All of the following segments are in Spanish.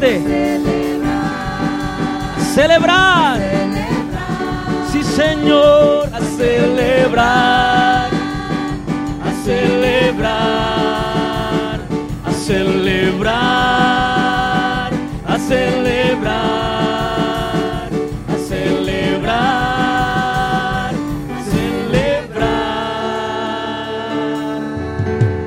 Fuerte. Celebrar. Sí, Señor, a celebrar. A celebrar. A celebrar. A celebrar. A celebrar. A celebrar.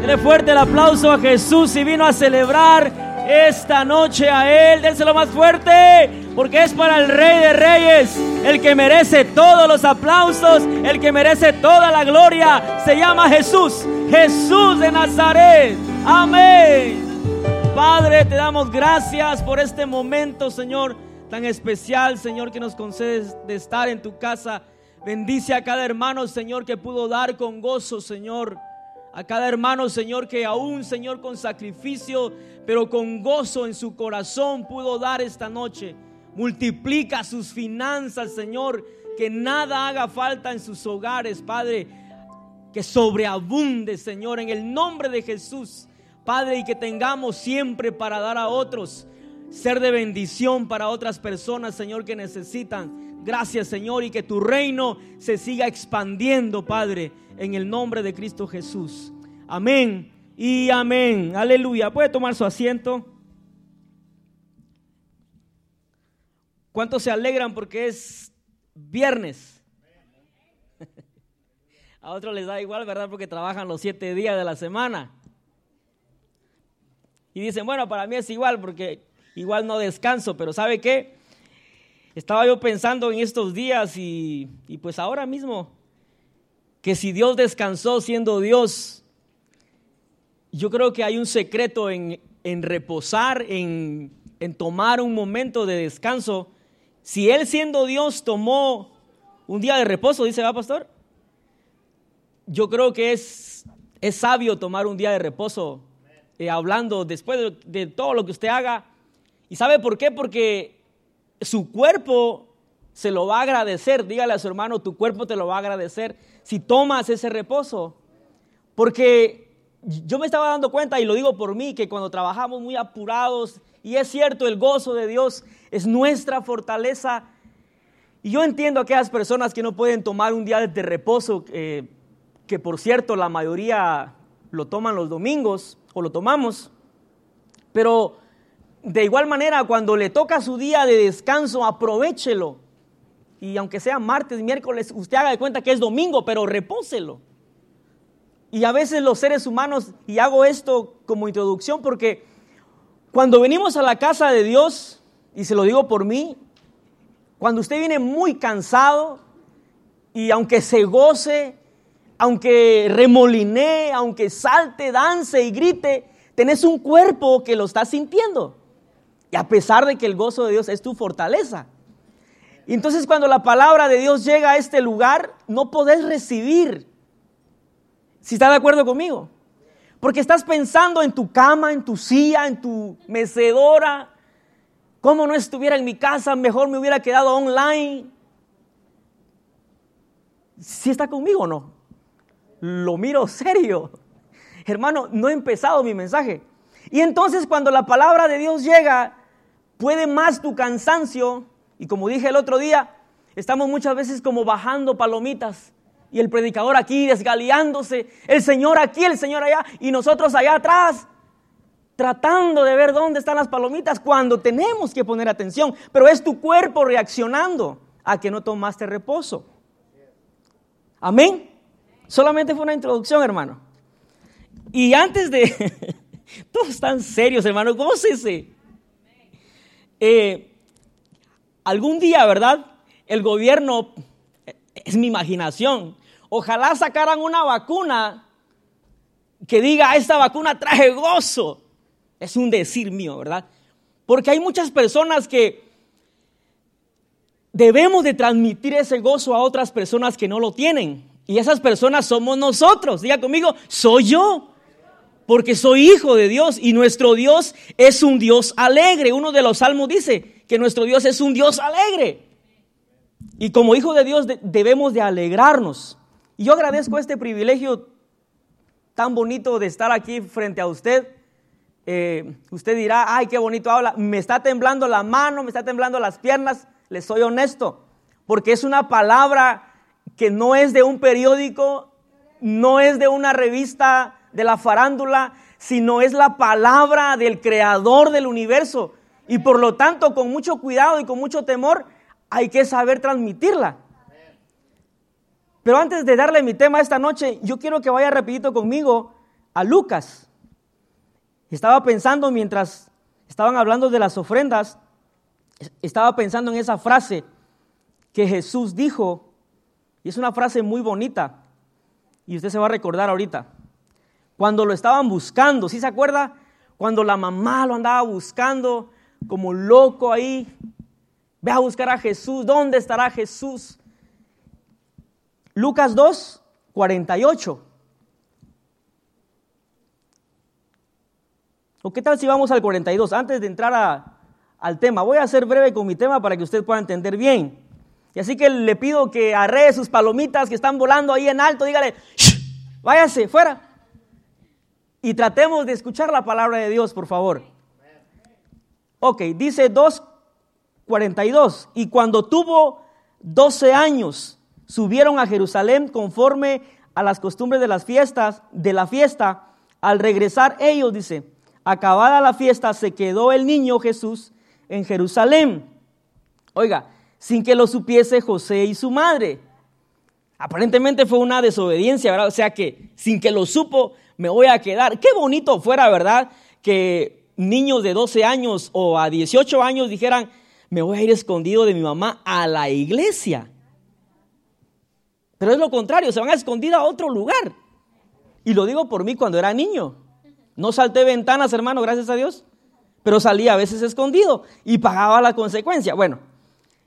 Dele fuerte el aplauso a Jesús y vino a celebrar esta noche a Él. Déselo más fuerte, porque es para el Rey de Reyes, el que merece todos los aplausos, el que merece toda la gloria. Se llama Jesús, Jesús de Nazaret. Amén. Padre, te damos gracias por este momento, Señor, tan especial, Señor, que nos concedes de estar en tu casa. Bendice a cada hermano, Señor, que pudo dar con gozo, Señor a cada hermano, Señor, que aún, Señor, con sacrificio, pero con gozo en su corazón pudo dar esta noche. Multiplica sus finanzas, Señor, que nada haga falta en sus hogares, Padre. Que sobreabunde, Señor, en el nombre de Jesús, Padre, y que tengamos siempre para dar a otros, ser de bendición para otras personas, Señor, que necesitan. Gracias, Señor, y que tu reino se siga expandiendo, Padre en el nombre de Cristo Jesús. Amén y amén. Aleluya. Puede tomar su asiento. ¿Cuántos se alegran porque es viernes? A otros les da igual, ¿verdad? Porque trabajan los siete días de la semana. Y dicen, bueno, para mí es igual porque igual no descanso, pero ¿sabe qué? Estaba yo pensando en estos días y, y pues ahora mismo que si Dios descansó siendo Dios, yo creo que hay un secreto en, reposar, en, tomar un momento de descanso. Si Él siendo Dios tomó un día de reposo, dice, ¿va, pastor? Yo creo que es, es sabio tomar un día de reposo, eh, hablando después de, de todo lo que usted haga. ¿Y sabe por qué? Porque su cuerpo se lo va a agradecer. Dígale a su hermano, tu cuerpo te lo va a agradecer si tomas ese reposo. Porque yo me estaba dando cuenta, y lo digo por mí, que cuando trabajamos muy apurados, y es cierto, el gozo de Dios es nuestra fortaleza. Y yo entiendo a aquellas personas que no pueden tomar un día de reposo, eh, que por cierto la mayoría lo toman los domingos o lo tomamos, pero de igual manera cuando le toca su día de descanso, aprovechelo y aunque sea martes, miércoles, usted haga de cuenta que es domingo, pero repóselo. Y a veces los seres humanos, y hago esto como introducción porque cuando venimos a la casa de Dios, y se lo digo por mí, cuando usted viene muy cansado y aunque se goce, aunque remolinee, aunque salte, dance y grite, tenés un cuerpo que lo está sintiendo. Y a pesar de que el gozo de Dios es tu fortaleza. Y entonces cuando la palabra de Dios llega a este lugar, no podés recibir. Si está de acuerdo conmigo. Porque estás pensando en tu cama, en tu silla, en tu mecedora. Como no estuviera en mi casa, mejor me hubiera quedado online. Si está conmigo o no? Lo miro serio. Hermano, no he empezado mi mensaje. Y entonces cuando la palabra de Dios llega, puede más tu cansancio y como dije el otro día, estamos muchas veces como bajando palomitas y el predicador aquí desgaleándose, el Señor aquí, el Señor allá y nosotros allá atrás tratando de ver dónde están las palomitas cuando tenemos que poner atención, pero es tu cuerpo reaccionando a que no tomaste reposo. Amén. Solamente fue una introducción, hermano. Y antes de... Todos están serios, hermano. Gócese. Eh, algún día, ¿verdad? El gobierno, es mi imaginación, ojalá sacaran una vacuna que diga, esta vacuna traje gozo. Es un decir mío, ¿verdad? Porque hay muchas personas que debemos de transmitir ese gozo a otras personas que no lo tienen. Y esas personas somos nosotros. Diga conmigo, soy yo. Porque soy hijo de Dios y nuestro Dios es un Dios alegre. Uno de los salmos dice, que nuestro Dios es un Dios alegre. Y como hijo de Dios debemos de alegrarnos. Y yo agradezco este privilegio tan bonito de estar aquí frente a usted. eh, usted dirá, ay, qué bonito habla, me está temblando la mano, me está temblando las piernas, le soy honesto, porque es una palabra que no es de un periódico, no es de una revista de la farándula, sino es la palabra del creador del universo. Y por lo tanto, con mucho cuidado y con mucho temor, hay que saber transmitirla. Pero antes de darle mi tema esta noche, yo quiero que vaya rapidito conmigo a Lucas. Estaba pensando mientras estaban hablando de las ofrendas, estaba pensando en esa frase que Jesús dijo, y es una frase muy bonita, y usted se va a recordar ahorita. Cuando lo estaban buscando, ¿sí se acuerda? Cuando la mamá lo andaba buscando como loco ahí, ve a buscar a Jesús, ¿dónde estará Jesús? Lucas 2, 48. ¿O qué tal si vamos al 42? Antes de entrar al tema, voy a ser breve con mi tema para que usted pueda entender bien. Y así que le pido que arree sus palomitas que están volando ahí en alto, dígale, váyase, fuera. Y tratemos de escuchar la palabra de Dios, por favor. Ok, dice 2.42. Y cuando tuvo 12 años, subieron a Jerusalén conforme a las costumbres de las fiestas, de la fiesta. Al regresar ellos, dice, acabada la fiesta, se quedó el niño Jesús en Jerusalén. Oiga, sin que lo supiese José y su madre. Aparentemente fue una desobediencia, ¿verdad? O sea que sin que lo supo, me voy a quedar. Qué bonito fuera, ¿verdad? Que niños de 12 años o a 18 años dijeran, me voy a ir escondido de mi mamá a la iglesia. Pero es lo contrario, se van a esconder a otro lugar. Y lo digo por mí cuando era niño. No salté ventanas, hermano, gracias a Dios, pero salía a veces escondido y pagaba la consecuencia. Bueno,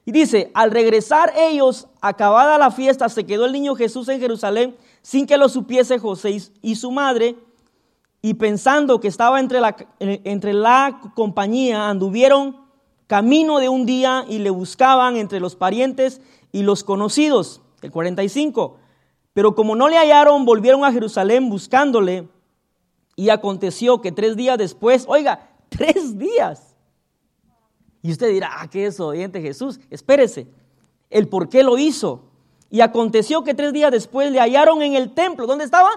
y dice, al regresar ellos, acabada la fiesta, se quedó el niño Jesús en Jerusalén sin que lo supiese José y su madre, y pensando que estaba entre la, entre la compañía, anduvieron camino de un día y le buscaban entre los parientes y los conocidos. El 45. Pero como no le hallaron, volvieron a Jerusalén buscándole. Y aconteció que tres días después, oiga, tres días. Y usted dirá, ah, ¿qué es oyente Jesús? Espérese, el por qué lo hizo. Y aconteció que tres días después le hallaron en el templo. ¿Dónde estaba?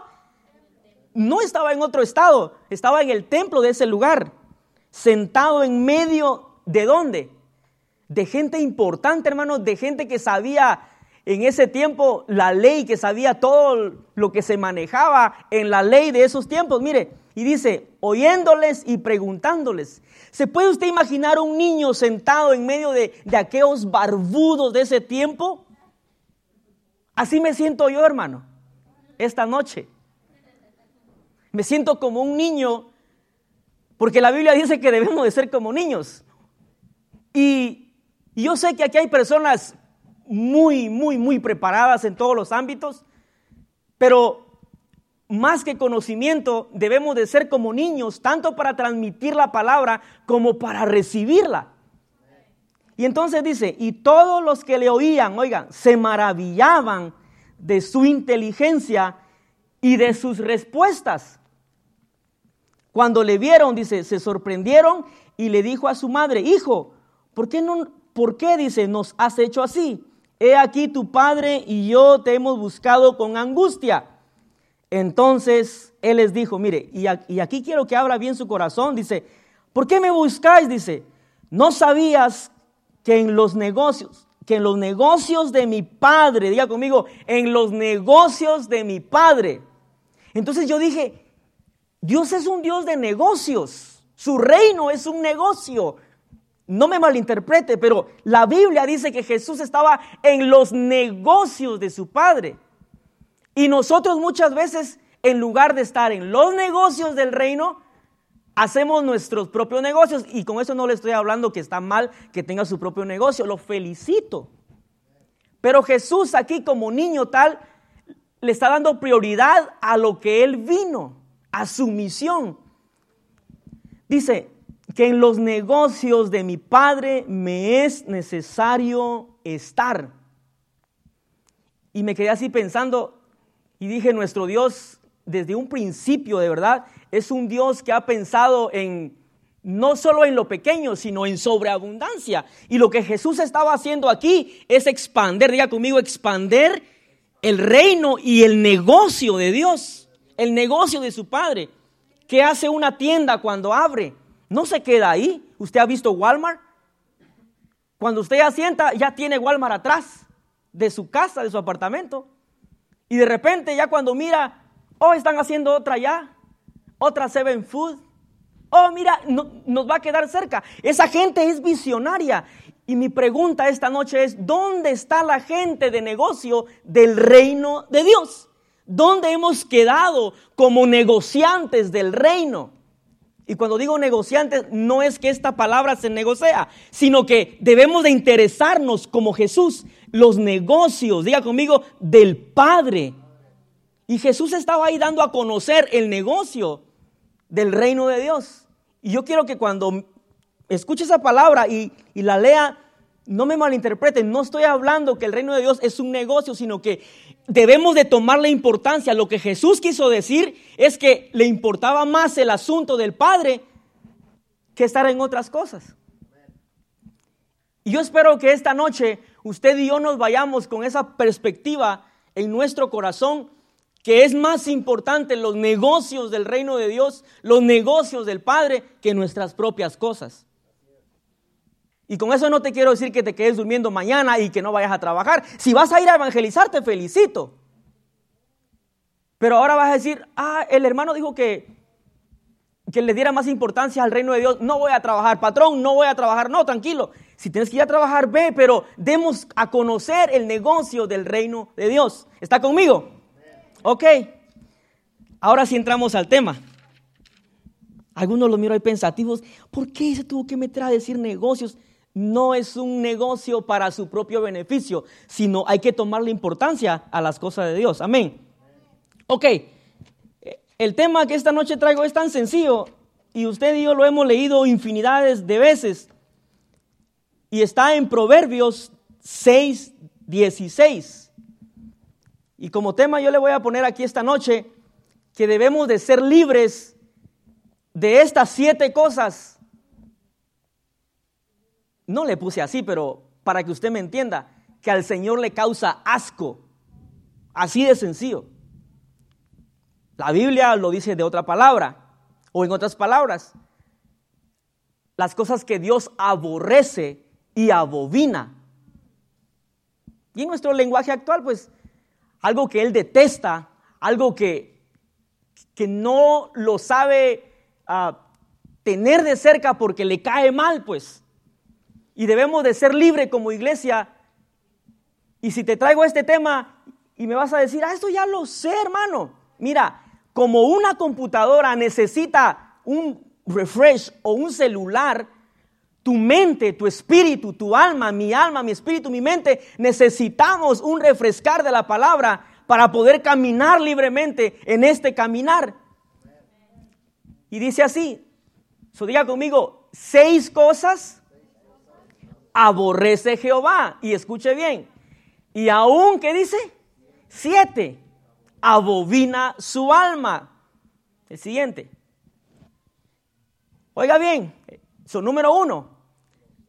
No estaba en otro estado, estaba en el templo de ese lugar, sentado en medio de dónde? De gente importante, hermanos, de gente que sabía en ese tiempo la ley, que sabía todo lo que se manejaba en la ley de esos tiempos. Mire, y dice, oyéndoles y preguntándoles. ¿Se puede usted imaginar un niño sentado en medio de, de aquellos barbudos de ese tiempo? Así me siento yo, hermano, esta noche. Me siento como un niño, porque la Biblia dice que debemos de ser como niños. Y, yo sé que aquí hay personas muy, muy, muy preparadas en todos los ámbitos, pero más que conocimiento debemos de ser como niños, tanto para transmitir la palabra como para recibirla. Y entonces dice, y todos los que le oían, oigan, se maravillaban de su inteligencia y de sus respuestas. Cuando le vieron, dice, se sorprendieron y le dijo a su madre, hijo, ¿por qué no, por qué, dice, nos has hecho así? he aquí tu padre y yo te hemos buscado con angustia. Entonces él les dijo, mire, y aquí quiero que abra bien su corazón, dice, ¿por qué me buscáis? Dice, no sabías que en los negocios, que en los negocios de mi padre, diga conmigo, en los negocios de mi padre. Entonces yo dije, Dios es un Dios de negocios, su reino es un negocio, no me malinterprete, pero la Biblia dice que Jesús estaba en los negocios de su Padre. Y nosotros muchas veces, en lugar de estar en los negocios del reino, hacemos nuestros propios negocios. Y con eso no le estoy hablando que está mal que tenga su propio negocio, lo felicito. Pero Jesús aquí como niño tal, le está dando prioridad a lo que él vino, a su misión. Dice, que en los negocios de mi Padre me es necesario estar. Y me quedé así pensando y dije, nuestro Dios desde un principio, de verdad, es un Dios que ha pensado en no solo en lo pequeño, sino en sobreabundancia. Y lo que Jesús estaba haciendo aquí es expander, diga conmigo, expander el reino y el negocio de Dios, el negocio de su Padre. ¿Qué hace una tienda cuando abre? No se queda ahí. ¿Usted ha visto Walmart? Cuando usted asienta, ya tiene Walmart atrás de su casa, de su apartamento. Y de repente ya cuando mira, oh, están haciendo otra ya, otra Seven Food. Oh, mira, nos va a quedar cerca. Esa gente es visionaria. Y mi pregunta esta noche es, ¿dónde está la gente de negocio del reino de Dios? ¿Dónde hemos quedado como negociantes del reino? Y cuando digo negociantes, no es que esta palabra se negocia, sino que debemos de interesarnos como Jesús, los negocios, diga conmigo, del Padre. Y Jesús estaba ahí dando a conocer el negocio del reino de Dios. Y yo quiero que cuando escuche esa palabra y, la lea, no me malinterpreten, no estoy hablando que el reino de Dios es un negocio, sino que debemos de tomar la importancia. Lo que Jesús quiso decir es que le importaba más el asunto del Padre que estar en otras cosas. Y yo espero que esta noche usted y yo nos vayamos con esa perspectiva en nuestro corazón, que es más importante los negocios del reino de Dios, los negocios del Padre, que nuestras propias cosas. Y con eso no te quiero decir que te quedes durmiendo mañana y que no vayas a trabajar. Si vas a ir a evangelizar, te felicito. Pero ahora vas a decir, ah, el hermano dijo que, que le diera más importancia al reino de Dios. No voy a trabajar, patrón, no voy a trabajar. No, tranquilo. Si tienes que ir a trabajar, ve, pero demos a conocer el negocio del reino de Dios. ¿Está conmigo? Ok. Ahora sí entramos al tema. Algunos los miro ahí pensativos. ¿Por qué se tuvo que meter a decir negocios? no es un negocio para su propio beneficio, sino hay que tomarle importancia a las cosas de Dios. Amén. Ok, el tema que esta noche traigo es tan sencillo y usted y yo lo hemos leído infinidades de veces y está en Proverbios 6, 16. Y como tema yo le voy a poner aquí esta noche que debemos de ser libres de estas siete cosas no le puse así, pero para que usted me entienda, que al Señor le causa asco. Así de sencillo. La Biblia lo dice de otra palabra, o en otras palabras, las cosas que Dios aborrece y abobina. Y en nuestro lenguaje actual, pues, algo que Él detesta, algo que, que no lo sabe ah, tener de cerca porque le cae mal, pues y debemos de ser libres como iglesia. Y si te traigo este tema y me vas a decir, ah, esto ya lo sé, hermano. Mira, como una computadora necesita un refresh o un celular, tu mente, tu espíritu, tu alma, mi alma, mi espíritu, mi mente, necesitamos un refrescar de la palabra para poder caminar libremente en este caminar. Y dice así, so diga conmigo, seis cosas aborrece Jehová. Y escuche bien. Y aún, ¿qué dice? Siete. Abobina su alma. El siguiente. Oiga bien. Son número uno.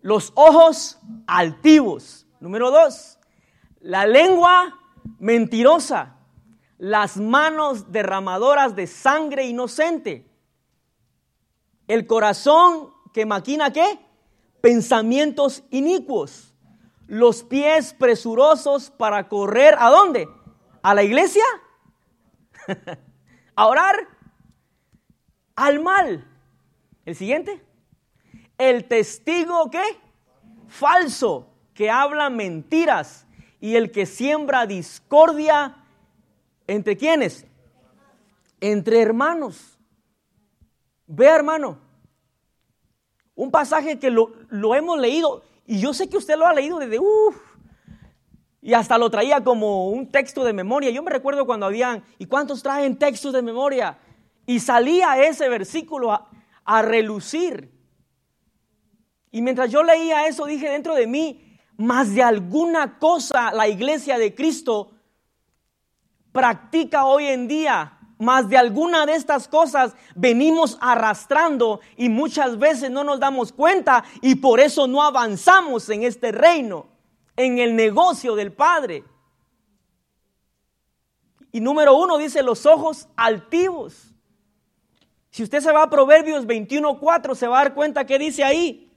Los ojos altivos. Número dos. La lengua mentirosa. Las manos derramadoras de sangre inocente. El corazón que maquina qué? pensamientos inicuos, los pies presurosos para correr a dónde? ¿A la iglesia? ¿A orar? Al mal. El siguiente. El testigo qué? Falso, que habla mentiras y el que siembra discordia entre quienes? Entre hermanos. Ve hermano, un pasaje que lo, hemos leído y yo sé que usted lo ha leído desde uff. Y hasta lo traía como un texto de memoria. Yo me recuerdo cuando habían, ¿y cuántos traen textos de memoria? Y salía ese versículo a, a relucir. Y mientras yo leía eso, dije dentro de mí, más de alguna cosa la iglesia de Cristo practica hoy en día más de alguna de estas cosas venimos arrastrando y muchas veces no nos damos cuenta y por eso no avanzamos en este reino, en el negocio del Padre. Y número uno dice los ojos altivos. Si usted se va a Proverbios 21.4 se va a dar cuenta que dice ahí.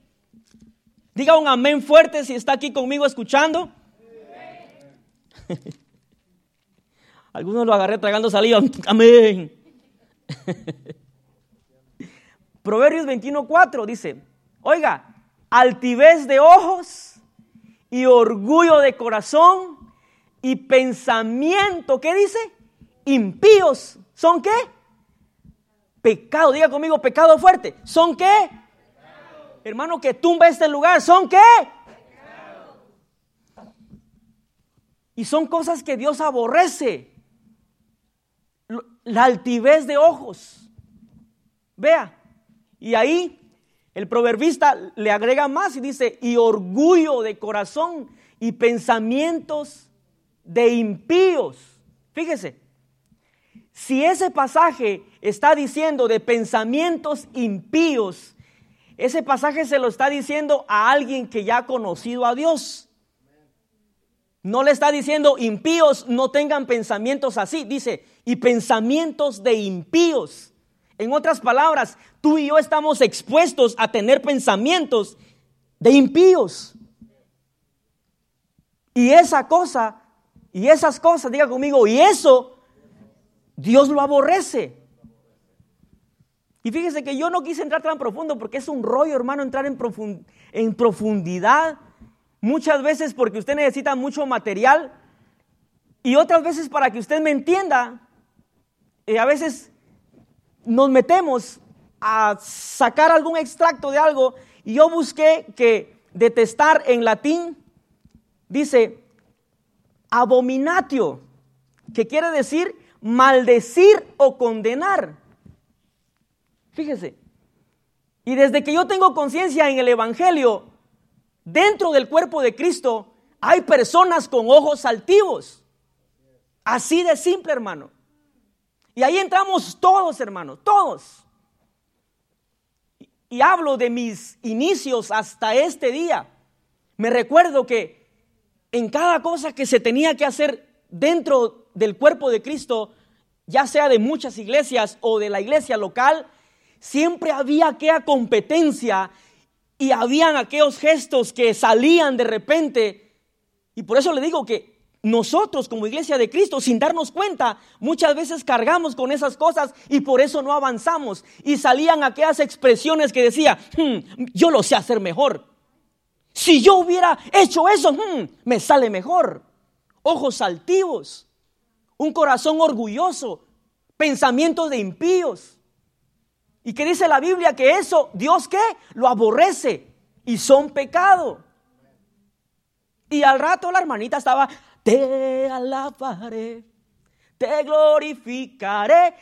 Diga un amén fuerte si está aquí conmigo escuchando. Algunos lo agarré tragando saliva. Amén. Proverbios 21.4 dice, oiga, altivez de ojos y orgullo de corazón y pensamiento, ¿qué dice? Impíos. ¿Son qué? Pecado, diga conmigo, pecado fuerte. ¿Son qué? Hermano, que tumba este lugar. ¿Son qué? Y son cosas que Dios aborrece la altivez de ojos. Vea, y ahí el proverbista le agrega más y dice, y orgullo de corazón y pensamientos de impíos. Fíjese, si ese pasaje está diciendo de pensamientos impíos, ese pasaje se lo está diciendo a alguien que ya ha conocido a Dios. No le está diciendo impíos no tengan pensamientos así, dice, y pensamientos de impíos. En otras palabras, tú y yo estamos expuestos a tener pensamientos de impíos. Y esa cosa, y esas cosas, diga conmigo, y eso Dios lo aborrece. Y fíjese que yo no quise entrar tan profundo porque es un rollo, hermano, entrar en, en profundidad Muchas veces porque usted necesita mucho material y otras veces para que usted me entienda. Y a veces nos metemos a sacar algún extracto de algo y yo busqué que detestar en latín dice abominatio, que quiere decir maldecir o condenar. Fíjese. Y desde que yo tengo conciencia en el Evangelio, dentro del cuerpo de Cristo hay personas con ojos altivos. Así de simple, hermano. Y ahí entramos todos, hermano, todos. Y hablo de mis inicios hasta este día. Me recuerdo que en cada cosa que se tenía que hacer dentro del cuerpo de Cristo, ya sea de muchas iglesias o de la iglesia local, siempre había aquella competencia y habían aquellos gestos que salían de repente. Y por eso le digo que nosotros como iglesia de Cristo, sin darnos cuenta, muchas veces cargamos con esas cosas y por eso no avanzamos. Y salían aquellas expresiones que decía, hmm, yo lo sé hacer mejor. Si yo hubiera hecho eso, hmm, me sale mejor. Ojos altivos, un corazón orgulloso, pensamientos de impíos. ¿Y qué dice la Biblia? Que eso, Dios qué? Lo aborrece y son pecado. Y al rato la hermanita estaba, te alabaré, te glorificaré.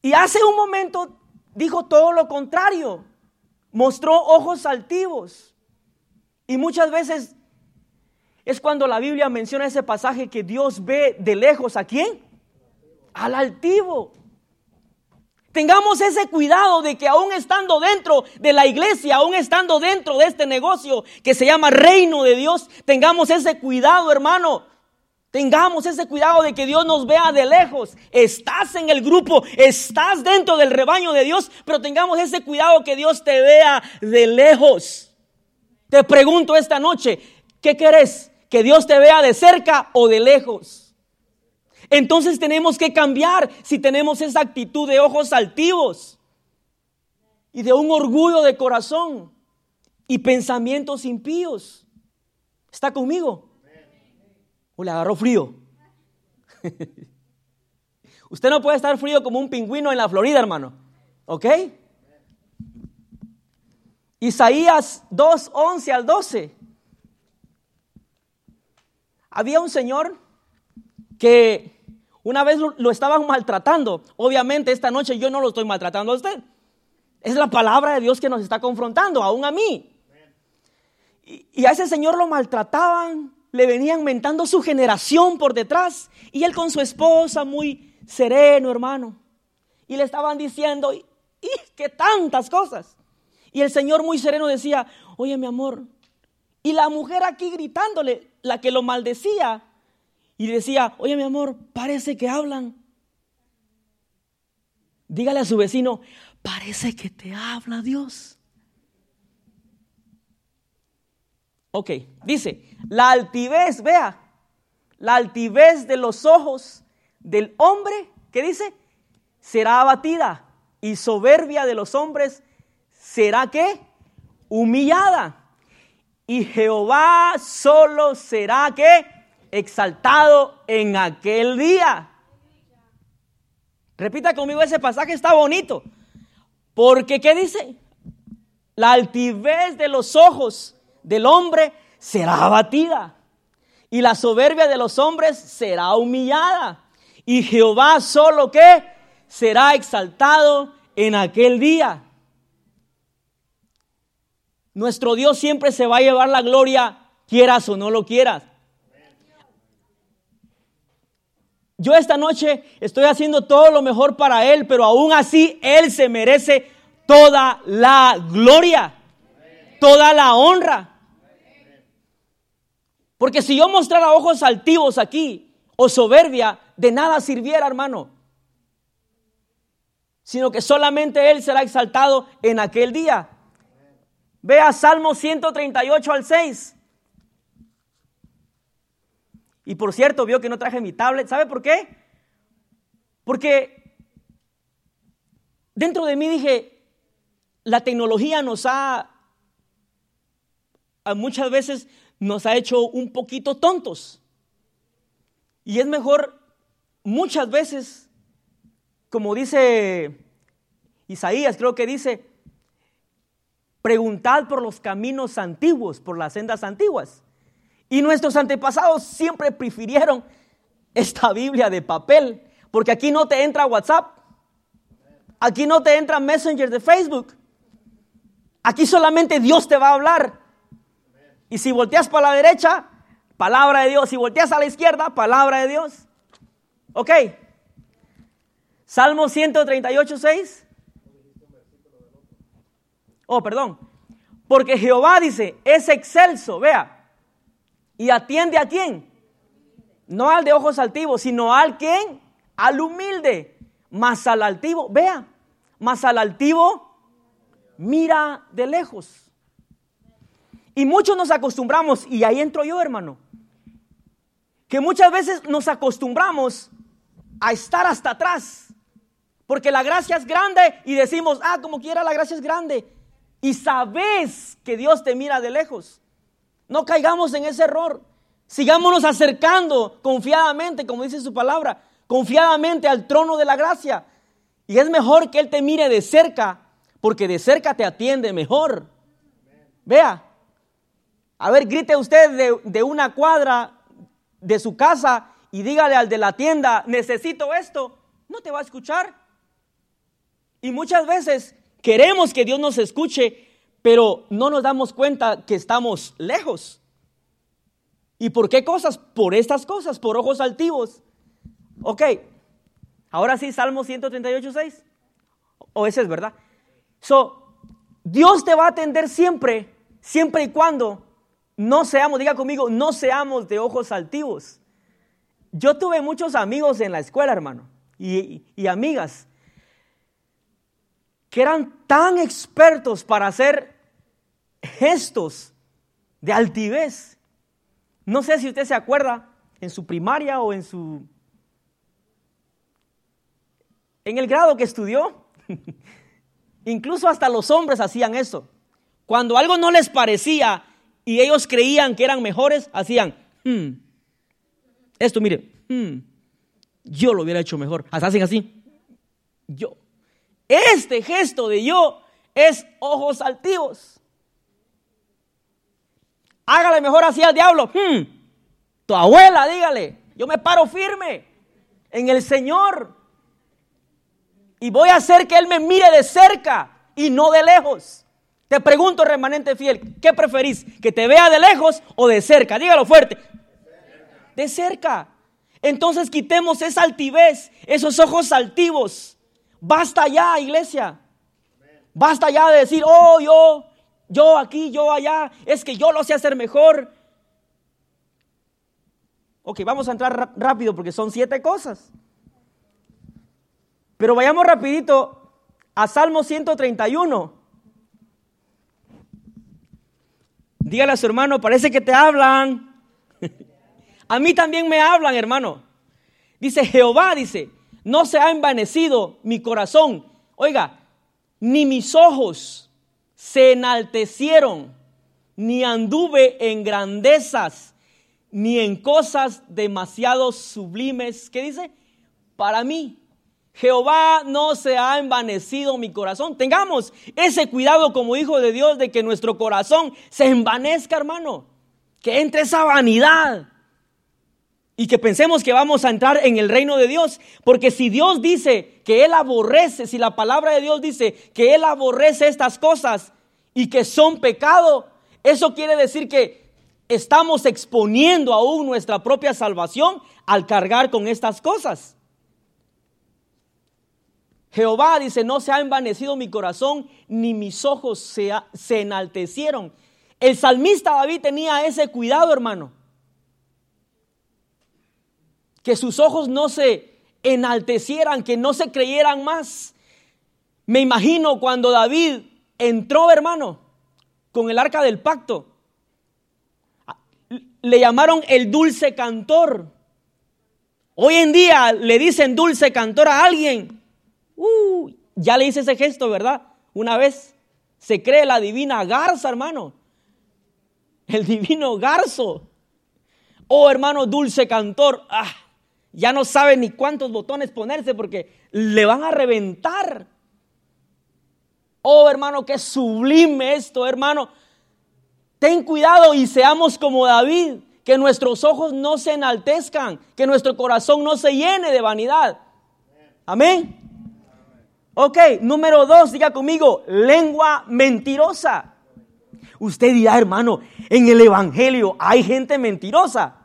Y hace un momento dijo todo lo contrario, mostró ojos altivos. Y muchas veces es cuando la Biblia menciona ese pasaje que Dios ve de lejos a quién? Al altivo. Tengamos ese cuidado de que aún estando dentro de la iglesia, aún estando dentro de este negocio que se llama reino de Dios, tengamos ese cuidado, hermano. Tengamos ese cuidado de que Dios nos vea de lejos. Estás en el grupo, estás dentro del rebaño de Dios, pero tengamos ese cuidado que Dios te vea de lejos. Te pregunto esta noche, ¿qué querés? ¿Que Dios te vea de cerca o de lejos? Entonces tenemos que cambiar si tenemos esa actitud de ojos altivos y de un orgullo de corazón y pensamientos impíos. ¿Está conmigo? ¿O le agarró frío? Usted no puede estar frío como un pingüino en la Florida, hermano. ¿Ok? Isaías 2, 11 al 12. Había un señor que una vez lo, estaban maltratando. Obviamente esta noche yo no lo estoy maltratando a usted. Es la palabra de Dios que nos está confrontando, aún a mí. Y, a ese señor lo maltrataban, le venían mentando su generación por detrás. Y él con su esposa muy sereno, hermano. Y le estaban diciendo, y, que tantas cosas. Y el Señor muy sereno decía, oye mi amor. Y la mujer aquí gritándole, la que lo maldecía, y decía, oye mi amor, parece que hablan. Dígale a su vecino, parece que te habla Dios. Ok, dice, la altivez, vea, la altivez de los ojos del hombre, ¿qué dice? Será abatida y soberbia de los hombres será qué? Humillada. Y Jehová solo será qué? Exaltado en aquel día. Repita conmigo ese pasaje, está bonito. Porque, ¿qué dice? La altivez de los ojos del hombre será abatida. Y la soberbia de los hombres será humillada. Y Jehová solo que será exaltado en aquel día. Nuestro Dios siempre se va a llevar la gloria, quieras o no lo quieras. Yo esta noche estoy haciendo todo lo mejor para Él, pero aún así Él se merece toda la gloria, toda la honra. Porque si yo mostrara ojos altivos aquí o soberbia, de nada sirviera, hermano. Sino que solamente Él será exaltado en aquel día. Vea Salmo 138 al 6. Y por cierto, vio que no traje mi tablet. ¿Sabe por qué? Porque dentro de mí dije, la tecnología nos ha, muchas veces nos ha hecho un poquito tontos. Y es mejor muchas veces, como dice Isaías, creo que dice, preguntad por los caminos antiguos, por las sendas antiguas. Y nuestros antepasados siempre prefirieron esta Biblia de papel, porque aquí no te entra WhatsApp, aquí no te entra Messenger de Facebook, aquí solamente Dios te va a hablar. Y si volteas para la derecha, palabra de Dios. Si volteas a la izquierda, palabra de Dios. Ok. Salmo 138, 6. Oh, perdón. Porque Jehová dice, es excelso, vea, ¿Y atiende a quién? No al de ojos altivos, sino al quién? Al humilde. Más al altivo, vea, más al altivo mira de lejos. Y muchos nos acostumbramos, y ahí entro yo, hermano, que muchas veces nos acostumbramos a estar hasta atrás, porque la gracia es grande y decimos, ah, como quiera, la gracia es grande. Y sabes que Dios te mira de lejos. No caigamos en ese error. Sigámonos acercando confiadamente, como dice su palabra, confiadamente al trono de la gracia. Y es mejor que Él te mire de cerca, porque de cerca te atiende mejor. Vea, a ver, grite usted de, de una cuadra de su casa y dígale al de la tienda, necesito esto. No te va a escuchar. Y muchas veces queremos que Dios nos escuche, pero no nos damos cuenta que estamos lejos. ¿Y por qué cosas? Por estas cosas, por ojos altivos. Ok, ahora sí, Salmo 138, 6. O ese es verdad. So, Dios te va a atender siempre, siempre y cuando no seamos, diga conmigo, no seamos de ojos altivos. Yo tuve muchos amigos en la escuela, hermano, y, y amigas que eran tan expertos para hacer gestos de altivez. No sé si usted se acuerda en su primaria o en su... En el grado que estudió, incluso hasta los hombres hacían eso. Cuando algo no les parecía y ellos creían que eran mejores, hacían, hmm, esto mire, hmm, yo lo hubiera hecho mejor. Hasta hacen así. Yo. Este gesto de yo es ojos altivos. Hágale mejor así al diablo. Hmm, tu abuela, dígale. Yo me paro firme en el Señor. Y voy a hacer que Él me mire de cerca y no de lejos. Te pregunto, remanente fiel, ¿qué preferís? ¿Que te vea de lejos o de cerca? Dígalo fuerte. De cerca. Entonces quitemos esa altivez, esos ojos altivos. Basta ya, iglesia. Basta ya de decir, oh, yo, yo aquí, yo allá, es que yo lo sé hacer mejor. Ok, vamos a entrar rápido porque son siete cosas. Pero vayamos rapidito a Salmo 131. Dígale a su hermano, parece que te hablan. a mí también me hablan, hermano. Dice Jehová, dice, no se ha envanecido mi corazón. Oiga, ni mis ojos se enaltecieron, ni anduve en grandezas, ni en cosas demasiado sublimes. ¿Qué dice? Para mí. Jehová no se ha envanecido mi corazón. Tengamos ese cuidado como hijo de Dios de que nuestro corazón se envanezca, hermano. Que entre esa vanidad. Y que pensemos que vamos a entrar en el reino de Dios. Porque si Dios dice que Él aborrece, si la palabra de Dios dice que Él aborrece estas cosas y que son pecado, eso quiere decir que estamos exponiendo aún nuestra propia salvación al cargar con estas cosas. Jehová dice, no se ha envanecido mi corazón, ni mis ojos se, se enaltecieron. El salmista David tenía ese cuidado, hermano. Que sus ojos no se enaltecieran, que no se creyeran más. Me imagino cuando David entró, hermano, con el arca del pacto. Le llamaron el dulce cantor. Hoy en día le dicen dulce cantor a alguien Uh, ya le hice ese gesto, ¿verdad? Una vez se cree la divina garza, hermano. El divino garzo. Oh, hermano dulce cantor. Ah, ya no sabe ni cuántos botones ponerse porque le van a reventar. Oh, hermano, qué sublime esto, hermano. Ten cuidado y seamos como David, que nuestros ojos no se enaltezcan, que nuestro corazón no se llene de vanidad. Amén. Ok, número dos, diga conmigo, lengua mentirosa. Usted dirá, hermano, en el Evangelio hay gente mentirosa.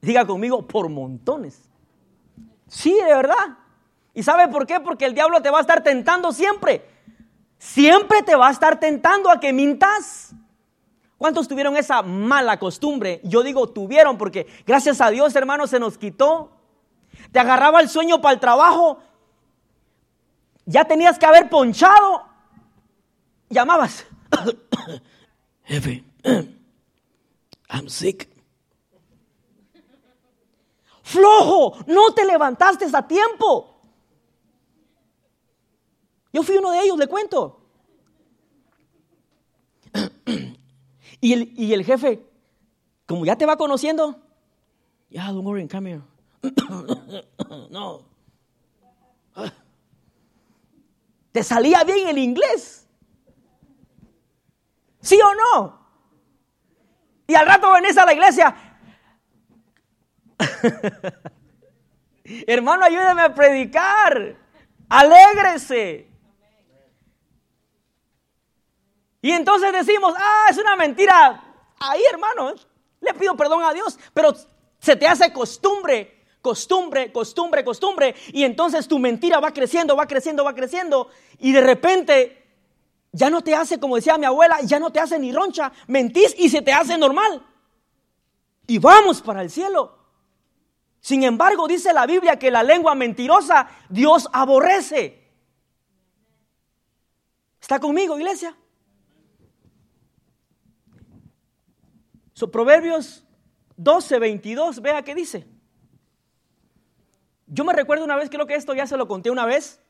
Diga conmigo, por montones. Sí, de verdad. ¿Y sabe por qué? Porque el diablo te va a estar tentando siempre. Siempre te va a estar tentando a que mintas. ¿Cuántos tuvieron esa mala costumbre? Yo digo tuvieron porque gracias a Dios, hermano, se nos quitó. Te agarraba el sueño para el trabajo ya tenías que haber ponchado. Llamabas. Jefe, I'm sick. Flojo, no te levantaste a tiempo. Yo fui uno de ellos, le cuento. Y el, y el jefe, como ya te va conociendo, ya, yeah, don't worry, come here. no. ¿Te salía bien el inglés? ¿Sí o no? Y al rato venís a la iglesia. Hermano, ayúdame a predicar. Alégrese. Y entonces decimos, ah, es una mentira. Ahí, hermano, le pido perdón a Dios, pero se te hace costumbre costumbre, costumbre, costumbre. Y entonces tu mentira va creciendo, va creciendo, va creciendo. Y de repente ya no te hace, como decía mi abuela, ya no te hace ni roncha. Mentís y se te hace normal. Y vamos para el cielo. Sin embargo, dice la Biblia que la lengua mentirosa Dios aborrece. ¿Está conmigo, iglesia? Proverbios 12, 22, vea qué dice. Yo me recuerdo una vez, creo que esto ya se lo conté una vez,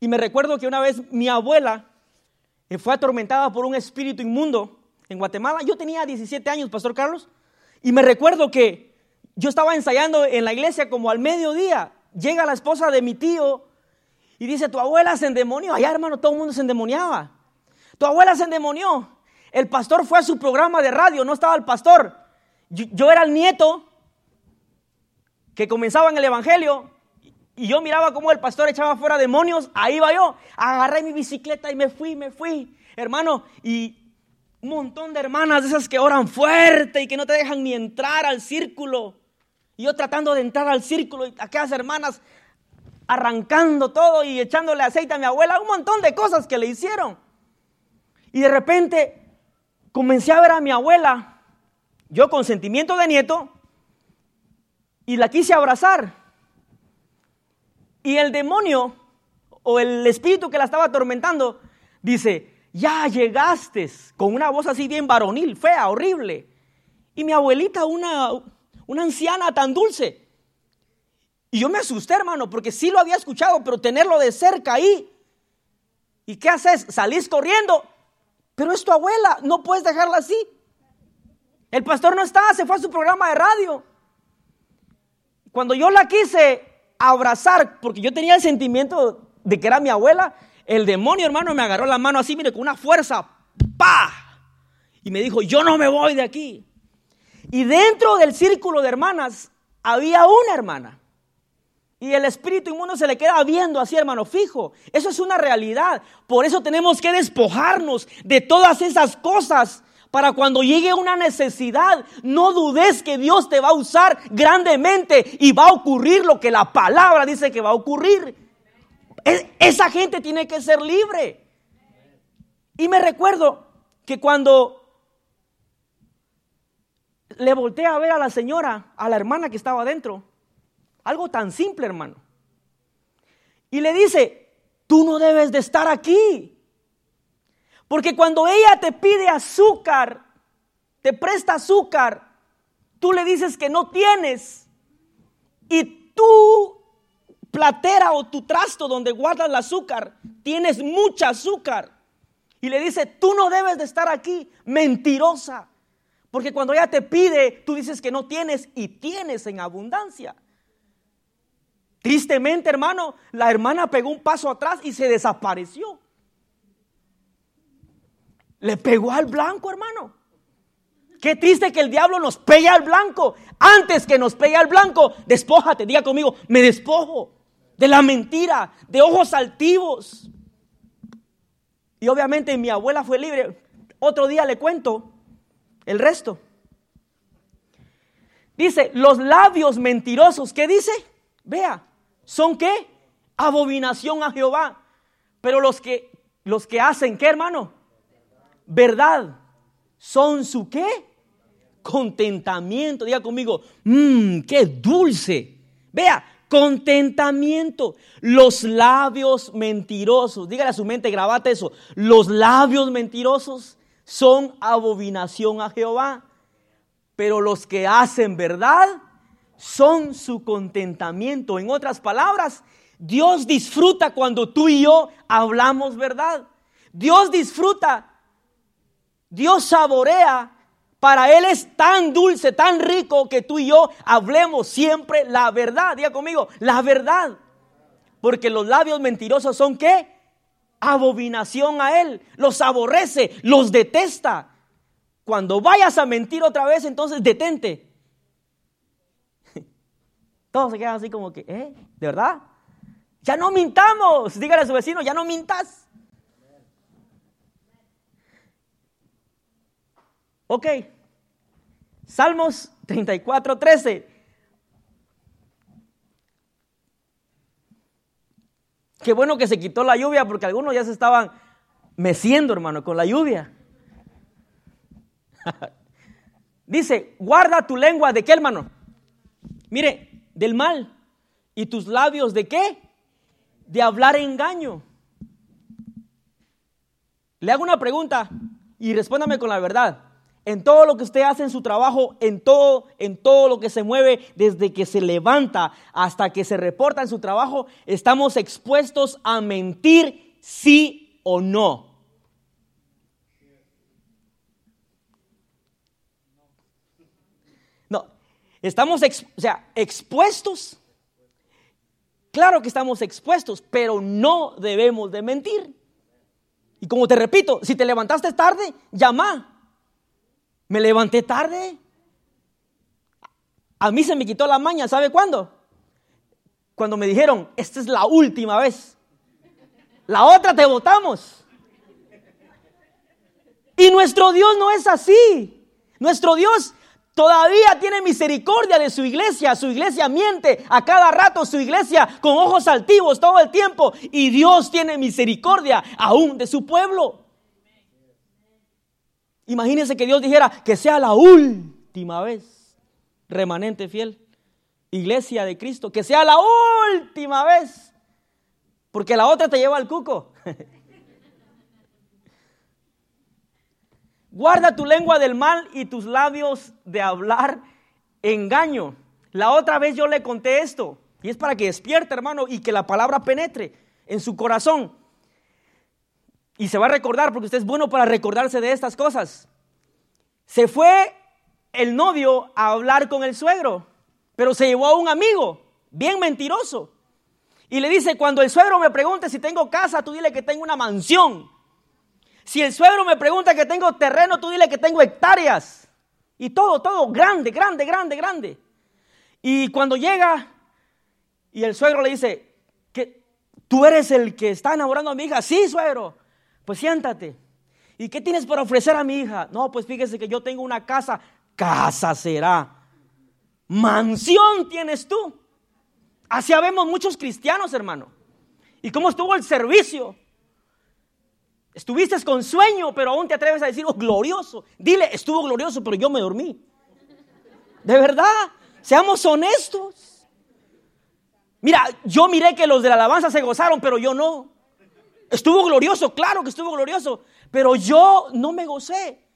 y me recuerdo que una vez mi abuela eh, fue atormentada por un espíritu inmundo en Guatemala. Yo tenía 17 años, Pastor Carlos, y me recuerdo que yo estaba ensayando en la iglesia como al mediodía. Llega la esposa de mi tío y dice, tu abuela se endemonió. Allá, hermano, todo el mundo se endemoniaba. Tu abuela se endemonió. El pastor fue a su programa de radio, no estaba el pastor. yo era el nieto que comenzaba en el Evangelio y yo miraba cómo el pastor echaba fuera demonios, ahí va yo, agarré mi bicicleta y me fui, me fui, hermano, y un montón de hermanas de esas que oran fuerte y que no te dejan ni entrar al círculo. Y yo tratando de entrar al círculo y aquellas hermanas arrancando todo y echándole aceite a mi abuela, un montón de cosas que le hicieron. Y de repente comencé a ver a mi abuela, yo con sentimiento de nieto, y la quise abrazar. Y el demonio o el espíritu que la estaba atormentando dice, ya llegaste, con una voz así bien varonil, fea, horrible. Y mi abuelita, una, una anciana tan dulce. Y yo me asusté, hermano, porque sí lo había escuchado, pero tenerlo de cerca ahí. ¿Y qué haces? Salís corriendo. Pero es tu abuela, no puedes dejarla así. El pastor no está, se fue a su programa de radio. Cuando yo la quise abrazar, porque yo tenía el sentimiento de que era mi abuela, el demonio, hermano, me agarró la mano así, mire, con una fuerza, ¡pa! Y me dijo, yo no me voy de aquí. Y dentro del círculo de hermanas había una hermana. Y el espíritu inmundo se le queda viendo así, hermano, fijo. Eso es una realidad. Por eso tenemos que despojarnos de todas esas cosas para cuando llegue una necesidad, no dudes que Dios te va a usar grandemente y va a ocurrir lo que la palabra dice que va a ocurrir. Esa gente tiene que ser libre. Y me recuerdo que cuando le volteé a ver a la señora, a la hermana que estaba adentro, algo tan simple, hermano. Y le dice, tú no debes de estar aquí. Porque cuando ella te pide azúcar, te presta azúcar, tú le dices que no tienes. Y tú, platera o tu trasto donde guardas el azúcar, tienes mucha azúcar. Y le dice, tú no debes de estar aquí, mentirosa. Porque cuando ella te pide, tú dices que no tienes y tienes en abundancia. Tristemente, hermano, la hermana pegó un paso atrás y se desapareció. Le pegó al blanco, hermano. Qué triste que el diablo nos pegue al blanco. Antes que nos pegue al blanco, despójate, diga conmigo, me despojo de la mentira, de ojos altivos. Y obviamente mi abuela fue libre. Otro día le cuento el resto. Dice, los labios mentirosos, ¿qué dice? Vea, ¿son qué? Abominación a Jehová. Pero los que los que hacen qué, hermano? verdad son su qué? Contentamiento. Diga conmigo, mmm, qué dulce. Vea, contentamiento. Los labios mentirosos. Dígale a su mente, grabate eso. Los labios mentirosos son abominación a Jehová. Pero los que hacen verdad son su contentamiento. En otras palabras, Dios disfruta cuando tú y yo hablamos verdad. Dios disfruta Dios saborea, para Él es tan dulce, tan rico que tú y yo hablemos siempre la verdad. Diga conmigo, la verdad. Porque los labios mentirosos son qué? Abominación a Él. Los aborrece, los detesta. Cuando vayas a mentir otra vez, entonces detente. Todos se quedan así como que, ¿eh? ¿De verdad? Ya no mintamos. Dígale a su vecino, ya no mintas. Ok, Salmos 34, 13. Qué bueno que se quitó la lluvia porque algunos ya se estaban meciendo, hermano, con la lluvia. Dice, guarda tu lengua de qué, hermano? Mire, del mal. ¿Y tus labios de qué? De hablar engaño. Le hago una pregunta y respóndame con la verdad en todo lo que usted hace en su trabajo, en todo, en todo lo que se mueve, desde que se levanta hasta que se reporta en su trabajo, estamos expuestos a mentir sí o no. No, estamos o sea, expuestos. Claro que estamos expuestos, pero no debemos de mentir. Y como te repito, si te levantaste tarde, llama me levanté tarde. A mí se me quitó la maña, ¿sabe cuándo? Cuando me dijeron, esta es la última vez. La otra te votamos. Y nuestro Dios no es así. Nuestro Dios todavía tiene misericordia de su iglesia. Su iglesia miente a cada rato, su iglesia con ojos altivos todo el tiempo. Y Dios tiene misericordia aún de su pueblo. Imagínense que Dios dijera que sea la última vez, remanente fiel, iglesia de Cristo, que sea la última vez, porque la otra te lleva al cuco. Guarda tu lengua del mal y tus labios de hablar engaño. La otra vez yo le conté esto, y es para que despierte, hermano, y que la palabra penetre en su corazón. Y se va a recordar, porque usted es bueno para recordarse de estas cosas. Se fue el novio a hablar con el suegro, pero se llevó a un amigo, bien mentiroso. Y le dice, cuando el suegro me pregunte si tengo casa, tú dile que tengo una mansión. Si el suegro me pregunta que tengo terreno, tú dile que tengo hectáreas. Y todo, todo, grande, grande, grande, grande. Y cuando llega y el suegro le dice, que tú eres el que está enamorando a mi hija. Sí, suegro. Pues siéntate. ¿Y qué tienes para ofrecer a mi hija? No, pues fíjese que yo tengo una casa. Casa será. Mansión tienes tú. Así vemos muchos cristianos, hermano. ¿Y cómo estuvo el servicio? Estuviste con sueño, pero aún te atreves a decir, oh, glorioso. Dile, estuvo glorioso, pero yo me dormí. De verdad, seamos honestos. Mira, yo miré que los de la alabanza se gozaron, pero yo no. Estuvo glorioso, claro que estuvo glorioso, pero yo no me gocé.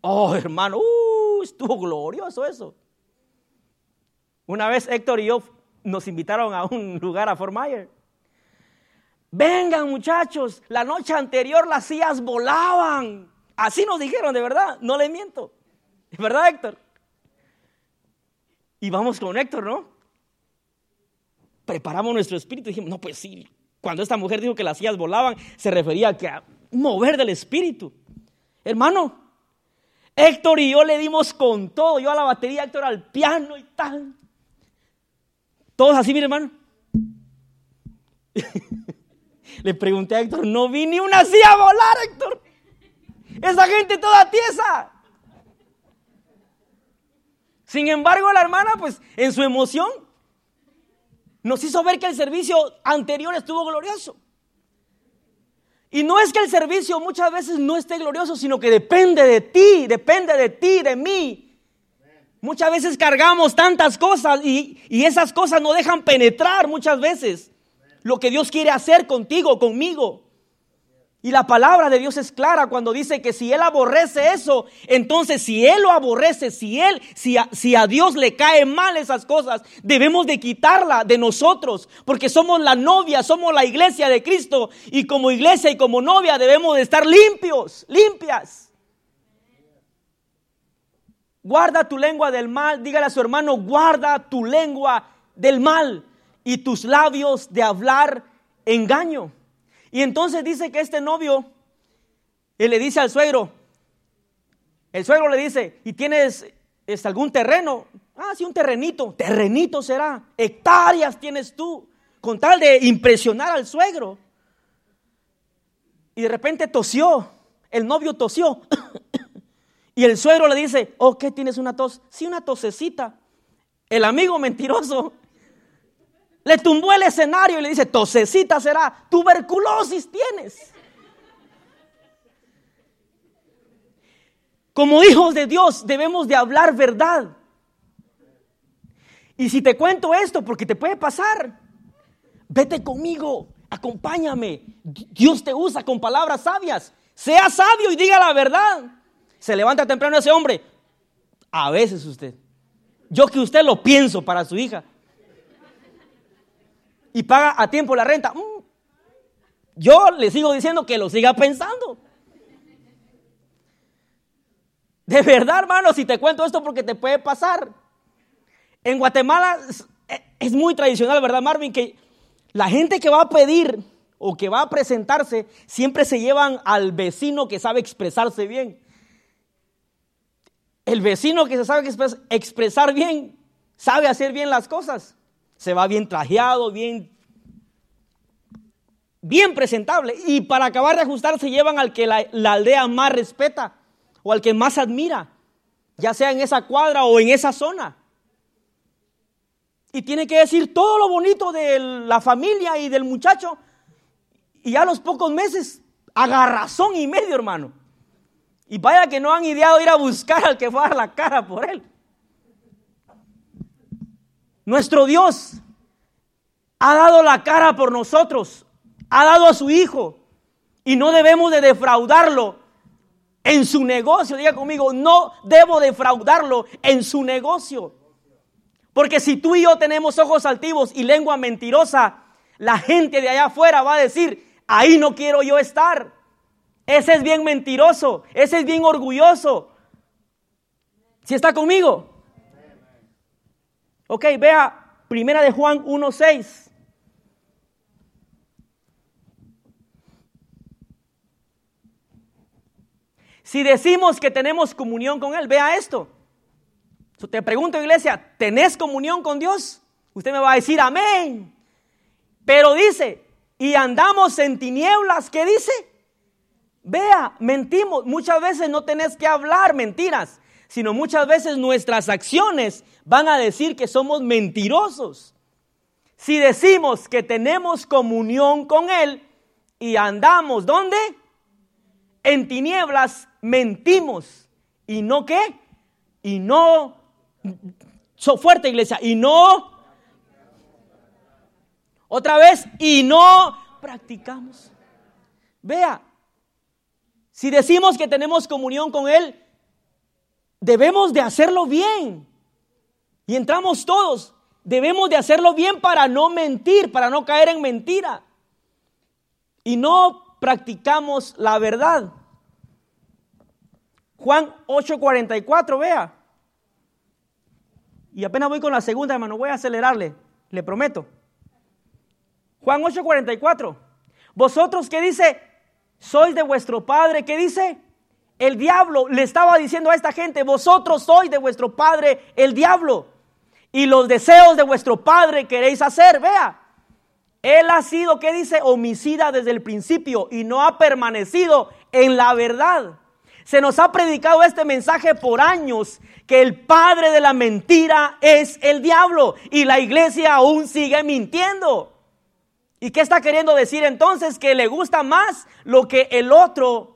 Oh, hermano, uh, estuvo glorioso eso. Una vez Héctor y yo nos invitaron a un lugar a Fort Myers. Vengan muchachos, la noche anterior las sillas volaban. Así nos dijeron, de verdad, no les miento. ¿Es verdad, Héctor? Y vamos con Héctor, ¿no? Preparamos nuestro espíritu y dijimos, no, pues sí, cuando esta mujer dijo que las sillas volaban, se refería a, que mover del espíritu. Hermano, Héctor y yo le dimos con todo, yo a la batería, Héctor al piano y tal. Todos así, mi hermano. Le pregunté a Héctor, no vi ni una silla volar, Héctor. Esa gente toda tiesa. Sin embargo, la hermana, pues en su emoción, nos hizo ver que el servicio anterior estuvo glorioso. Y no es que el servicio muchas veces no esté glorioso, sino que depende de ti, depende de ti, de mí. Muchas veces cargamos tantas cosas y, y esas cosas no dejan penetrar muchas veces lo que Dios quiere hacer contigo, conmigo. Y la palabra de Dios es clara cuando dice que si Él aborrece eso, entonces si Él lo aborrece, si Él, si a, si a Dios le cae mal esas cosas, debemos de quitarla de nosotros, porque somos la novia, somos la iglesia de Cristo, y como iglesia y como novia debemos de estar limpios, limpias. Guarda tu lengua del mal, dígale a su hermano, guarda tu lengua del mal y tus labios de hablar engaño. Y entonces dice que este novio, él le dice al suegro, el suegro le dice, ¿y tienes este, algún terreno? Ah, sí, un terrenito, terrenito será, hectáreas tienes tú, con tal de impresionar al suegro. Y de repente tosió, el novio tosió. y el suegro le dice, oh, ¿qué tienes una tos? Sí, una tosecita. El amigo mentiroso le tumbó el escenario y le dice, tosecita será, tuberculosis tienes. Como hijos de Dios debemos de hablar verdad. Y si te cuento esto, porque te puede pasar, vete conmigo, acompáñame. Dios te usa con palabras sabias. Sea sabio y diga la verdad. Se levanta temprano ese hombre. A veces usted. Yo que usted lo pienso para su hija y paga a tiempo la renta. Mm. Yo le sigo diciendo que lo siga pensando. De verdad, hermano, si te cuento esto porque te puede pasar. En Guatemala es muy tradicional, ¿verdad, Marvin? Que la gente que va a pedir o que va a presentarse siempre se llevan al vecino que sabe expresarse bien. El vecino que se sabe expresar bien sabe hacer bien las cosas se va bien trajeado, bien, bien presentable. Y para acabar de ajustar se llevan al que la, aldea más respeta o al que más admira, ya sea en esa cuadra o en esa zona. Y tiene que decir todo lo bonito de la familia y del muchacho. Y a los pocos meses, agarrazón y medio, hermano. Y vaya que no han ideado ir a buscar al que fue a dar la cara por él. Nuestro Dios ha dado la cara por nosotros, ha dado a su Hijo y no debemos de defraudarlo en su negocio. Diga conmigo, no debo defraudarlo en su negocio. Porque si tú y yo tenemos ojos altivos y lengua mentirosa, la gente de allá afuera va a decir, ahí no quiero yo estar. Ese es bien mentiroso, ese es bien orgulloso. ¿Si está conmigo? Ok, vea Primera de Juan 1.6. Si decimos que tenemos comunión con Él, vea esto. te pregunto, iglesia, ¿tenés comunión con Dios? Usted me va a decir amén. Pero dice, y andamos en tinieblas, ¿qué dice? Vea, mentimos. Muchas veces no tenés que hablar mentiras, sino muchas veces nuestras acciones van a decir que somos mentirosos. Si decimos que tenemos comunión con Él y andamos, ¿dónde? En tinieblas, mentimos. ¿Y no qué? Y no, so fuerte iglesia, y no, otra vez, y no practicamos. Vea, si decimos que tenemos comunión con Él, debemos de hacerlo bien. Y entramos todos. Debemos de hacerlo bien para no mentir, para no caer en mentira. Y no practicamos la verdad. Juan 8:44, vea. Y apenas voy con la segunda, hermano, voy a acelerarle, le prometo. Juan 8:44. Vosotros qué dice, sois de vuestro padre. ¿Qué dice? El diablo le estaba diciendo a esta gente, vosotros sois de vuestro padre el diablo. Y los deseos de vuestro padre queréis hacer. Vea, él ha sido, ¿qué dice? Homicida desde el principio y no ha permanecido en la verdad. Se nos ha predicado este mensaje por años que el padre de la mentira es el diablo y la iglesia aún sigue mintiendo. ¿Y qué está queriendo decir entonces? Que le gusta más lo que el otro,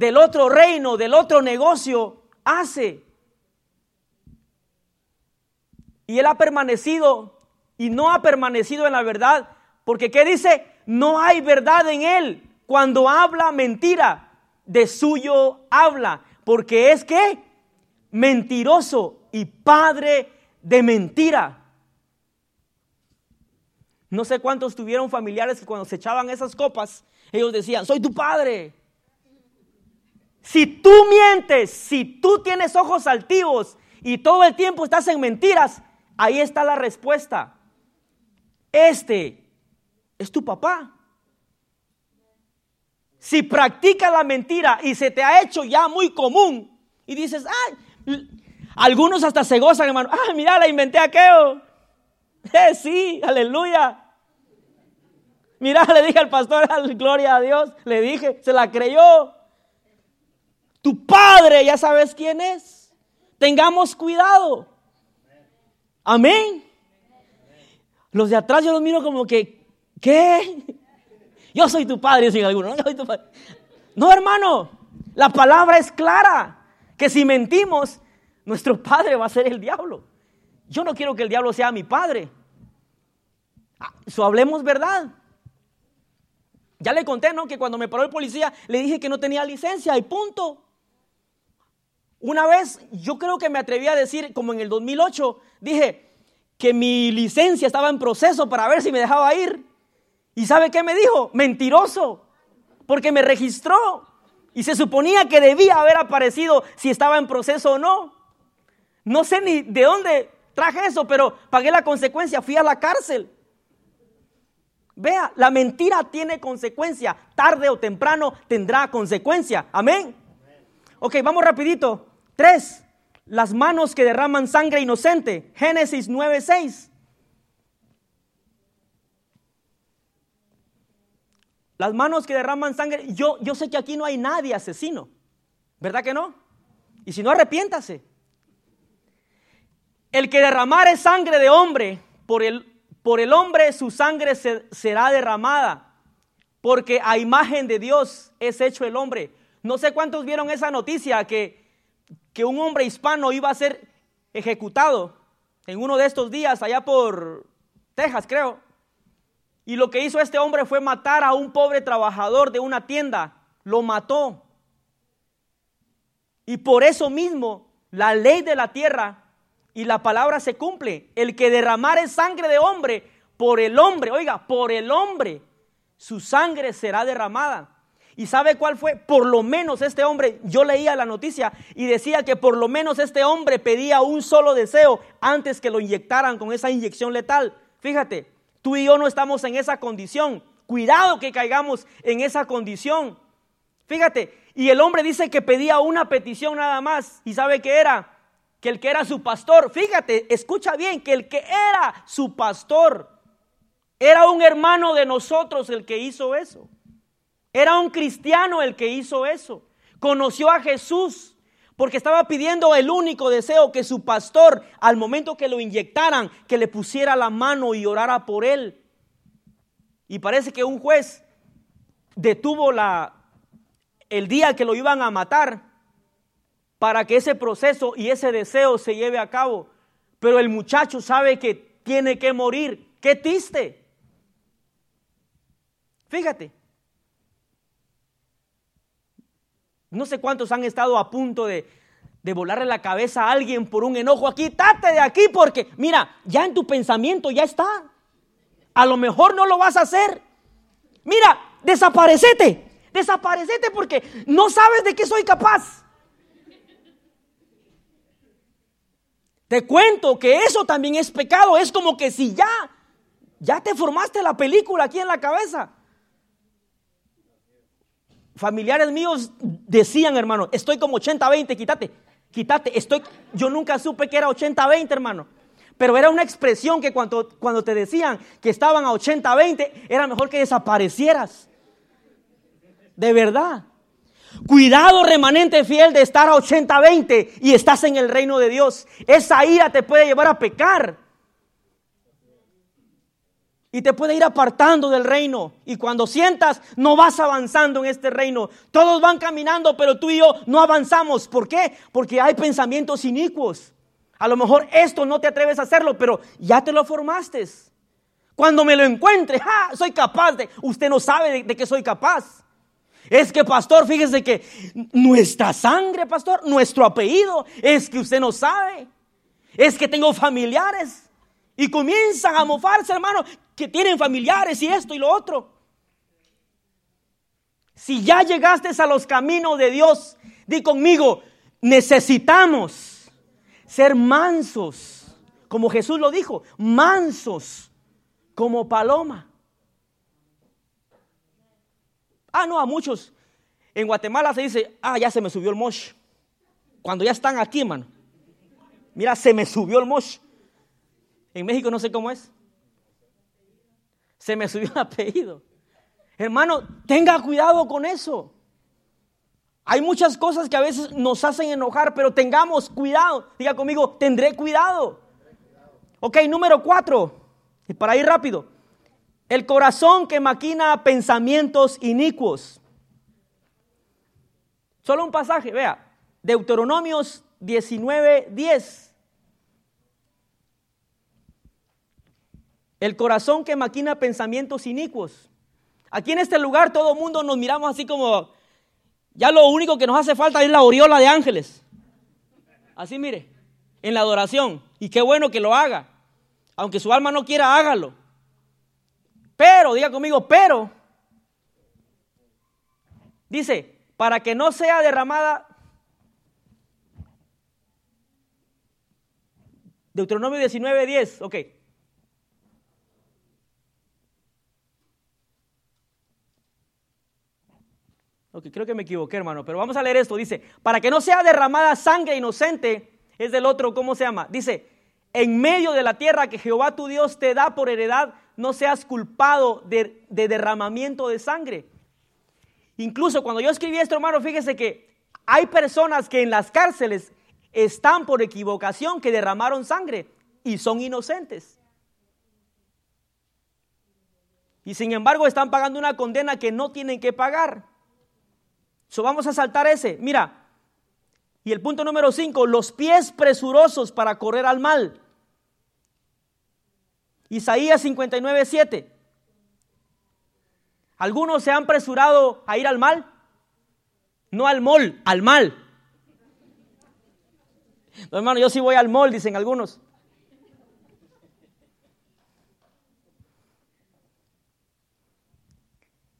del otro reino, del otro negocio, hace. Y él ha permanecido y no ha permanecido en la verdad. Porque ¿qué dice? No hay verdad en él. Cuando habla mentira, de suyo habla. Porque es que mentiroso y padre de mentira. No sé cuántos tuvieron familiares que cuando se echaban esas copas, ellos decían, soy tu padre. Si tú mientes, si tú tienes ojos altivos y todo el tiempo estás en mentiras, ahí está la respuesta. Este es tu papá. Si practicas la mentira y se te ha hecho ya muy común y dices, ay, algunos hasta se gozan, hermano, ah, mira, la inventé aquello. Eh, sí, aleluya. Mira, le dije al pastor, gloria a Dios, le dije, se la creyó. Tu padre, ya sabes quién es. Tengamos cuidado. Amén. Los de atrás yo los miro como que, ¿qué? Yo soy tu padre, yo alguno. No, hermano, la palabra es clara. Que si mentimos, nuestro padre va a ser el diablo. Yo no quiero que el diablo sea mi padre. Ah, hablemos verdad. Ya le conté, ¿no? Que cuando me paró el policía le dije que no tenía licencia y punto. Una vez yo creo que me atreví a decir, como en el 2008, dije que mi licencia estaba en proceso para ver si me dejaba ir. ¿Y sabe qué me dijo? Mentiroso, porque me registró y se suponía que debía haber aparecido si estaba en proceso o no. No sé ni de dónde traje eso, pero pagué la consecuencia, fui a la cárcel. Vea, la mentira tiene consecuencia, tarde o temprano tendrá consecuencia. Amén. Ok, vamos rapidito. Tres, las manos que derraman sangre inocente. Génesis 9:6. las manos que derraman sangre, yo, yo sé que aquí no hay nadie asesino, ¿verdad que no? Y si no, arrepiéntase. El que derramare sangre de hombre, por el, por el hombre su sangre será derramada, porque a imagen de Dios es hecho el hombre. No sé cuántos vieron esa noticia que, que un hombre hispano iba a ser ejecutado en uno de estos días allá por Texas, creo. Y lo que hizo este hombre fue matar a un pobre trabajador de una tienda. Lo mató. Y por eso mismo la ley de la tierra y la palabra se cumple. El que derramare sangre de hombre por el hombre, oiga, por el hombre, su sangre será derramada. ¿Y sabe cuál fue? Por lo menos este hombre, yo leía la noticia y decía que por lo menos este hombre pedía un solo deseo antes que lo inyectaran con esa inyección letal. Fíjate, tú y yo no estamos en esa condición. Cuidado que caigamos en esa condición. Fíjate, y el hombre dice que pedía una petición nada más. ¿Y sabe qué era? Que el que era su pastor, fíjate, escucha bien, que el que era su pastor era un hermano de nosotros el que hizo eso. Era un cristiano el que hizo eso. Conoció a Jesús porque estaba pidiendo el único deseo que su pastor, al momento que lo inyectaran, que le pusiera la mano y orara por él. Y parece que un juez detuvo la, el día que lo iban a matar para que ese proceso y ese deseo se lleve a cabo. Pero el muchacho sabe que tiene que morir. ¡Qué triste! Fíjate, No sé cuántos han estado a punto de, volarle la cabeza a alguien por un enojo aquí. Quítate de aquí porque, mira, ya en tu pensamiento ya está. A lo mejor no lo vas a hacer. Mira, desaparecete. Desaparecete porque no sabes de qué soy capaz. Te cuento que eso también es pecado. Es como que si ya, ya te formaste la película aquí en la cabeza familiares míos decían, hermano, estoy como 80-20, quítate, quítate, estoy, yo nunca supe que era 80-20, hermano. Pero era una expresión que cuando, cuando te decían que estaban a 80-20, era mejor que desaparecieras. De verdad. Cuidado remanente fiel de estar a 80-20 y estás en el reino de Dios. Esa ira te puede llevar a pecar y te puede ir apartando del reino. Y cuando sientas, no vas avanzando en este reino. Todos van caminando, pero tú y yo no avanzamos. ¿Por qué? Porque hay pensamientos inicuos. A lo mejor esto no te atreves a hacerlo, pero ya te lo formaste. Cuando me lo encuentre, soy capaz de... Usted no sabe de, de qué soy capaz. Es que, pastor, fíjese que nuestra sangre, pastor, nuestro apellido, es que usted no sabe. Es que tengo familiares. Y comienzan a mofarse, hermano que tienen familiares y esto y lo otro. Si ya llegaste a los caminos de Dios, di conmigo, necesitamos ser mansos, como Jesús lo dijo, mansos como paloma. Ah, no, a muchos. En Guatemala se dice, ah, ya se me subió el mosh. Cuando ya están aquí, hermano. Mira, se me subió el mosh. En México no sé cómo es se me subió el apellido. Hermano, tenga cuidado con eso. Hay muchas cosas que a veces nos hacen enojar, pero tengamos cuidado. Diga conmigo, tendré cuidado. Ok, número cuatro, y para ir rápido. El corazón que maquina pensamientos inicuos. Solo un pasaje, vea. Deuteronomios 19, 10. El corazón que maquina pensamientos inicuos. Aquí en este lugar todo el mundo nos miramos así como, ya lo único que nos hace falta es la aureola de ángeles. Así mire, en la adoración. Y qué bueno que lo haga. Aunque su alma no quiera, hágalo. Pero, diga conmigo, pero, dice, para que no sea derramada Deuteronomio 19, 10, ok. Creo que me equivoqué, hermano, pero vamos a leer esto. Dice, para que no sea derramada sangre inocente, es del otro, ¿cómo se llama? Dice, en medio de la tierra que Jehová tu Dios te da por heredad, no seas culpado de, de derramamiento de sangre. Incluso cuando yo escribí esto, hermano, fíjese que hay personas que en las cárceles están por equivocación, que derramaron sangre y son inocentes. Y sin embargo están pagando una condena que no tienen que pagar. So, vamos a saltar ese. Mira, y el punto número 5, los pies presurosos para correr al mal. Isaías 59, 7. ¿Algunos se han apresurado a ir al mal? No al mol, al mal. No, hermano, yo sí voy al mol, dicen algunos.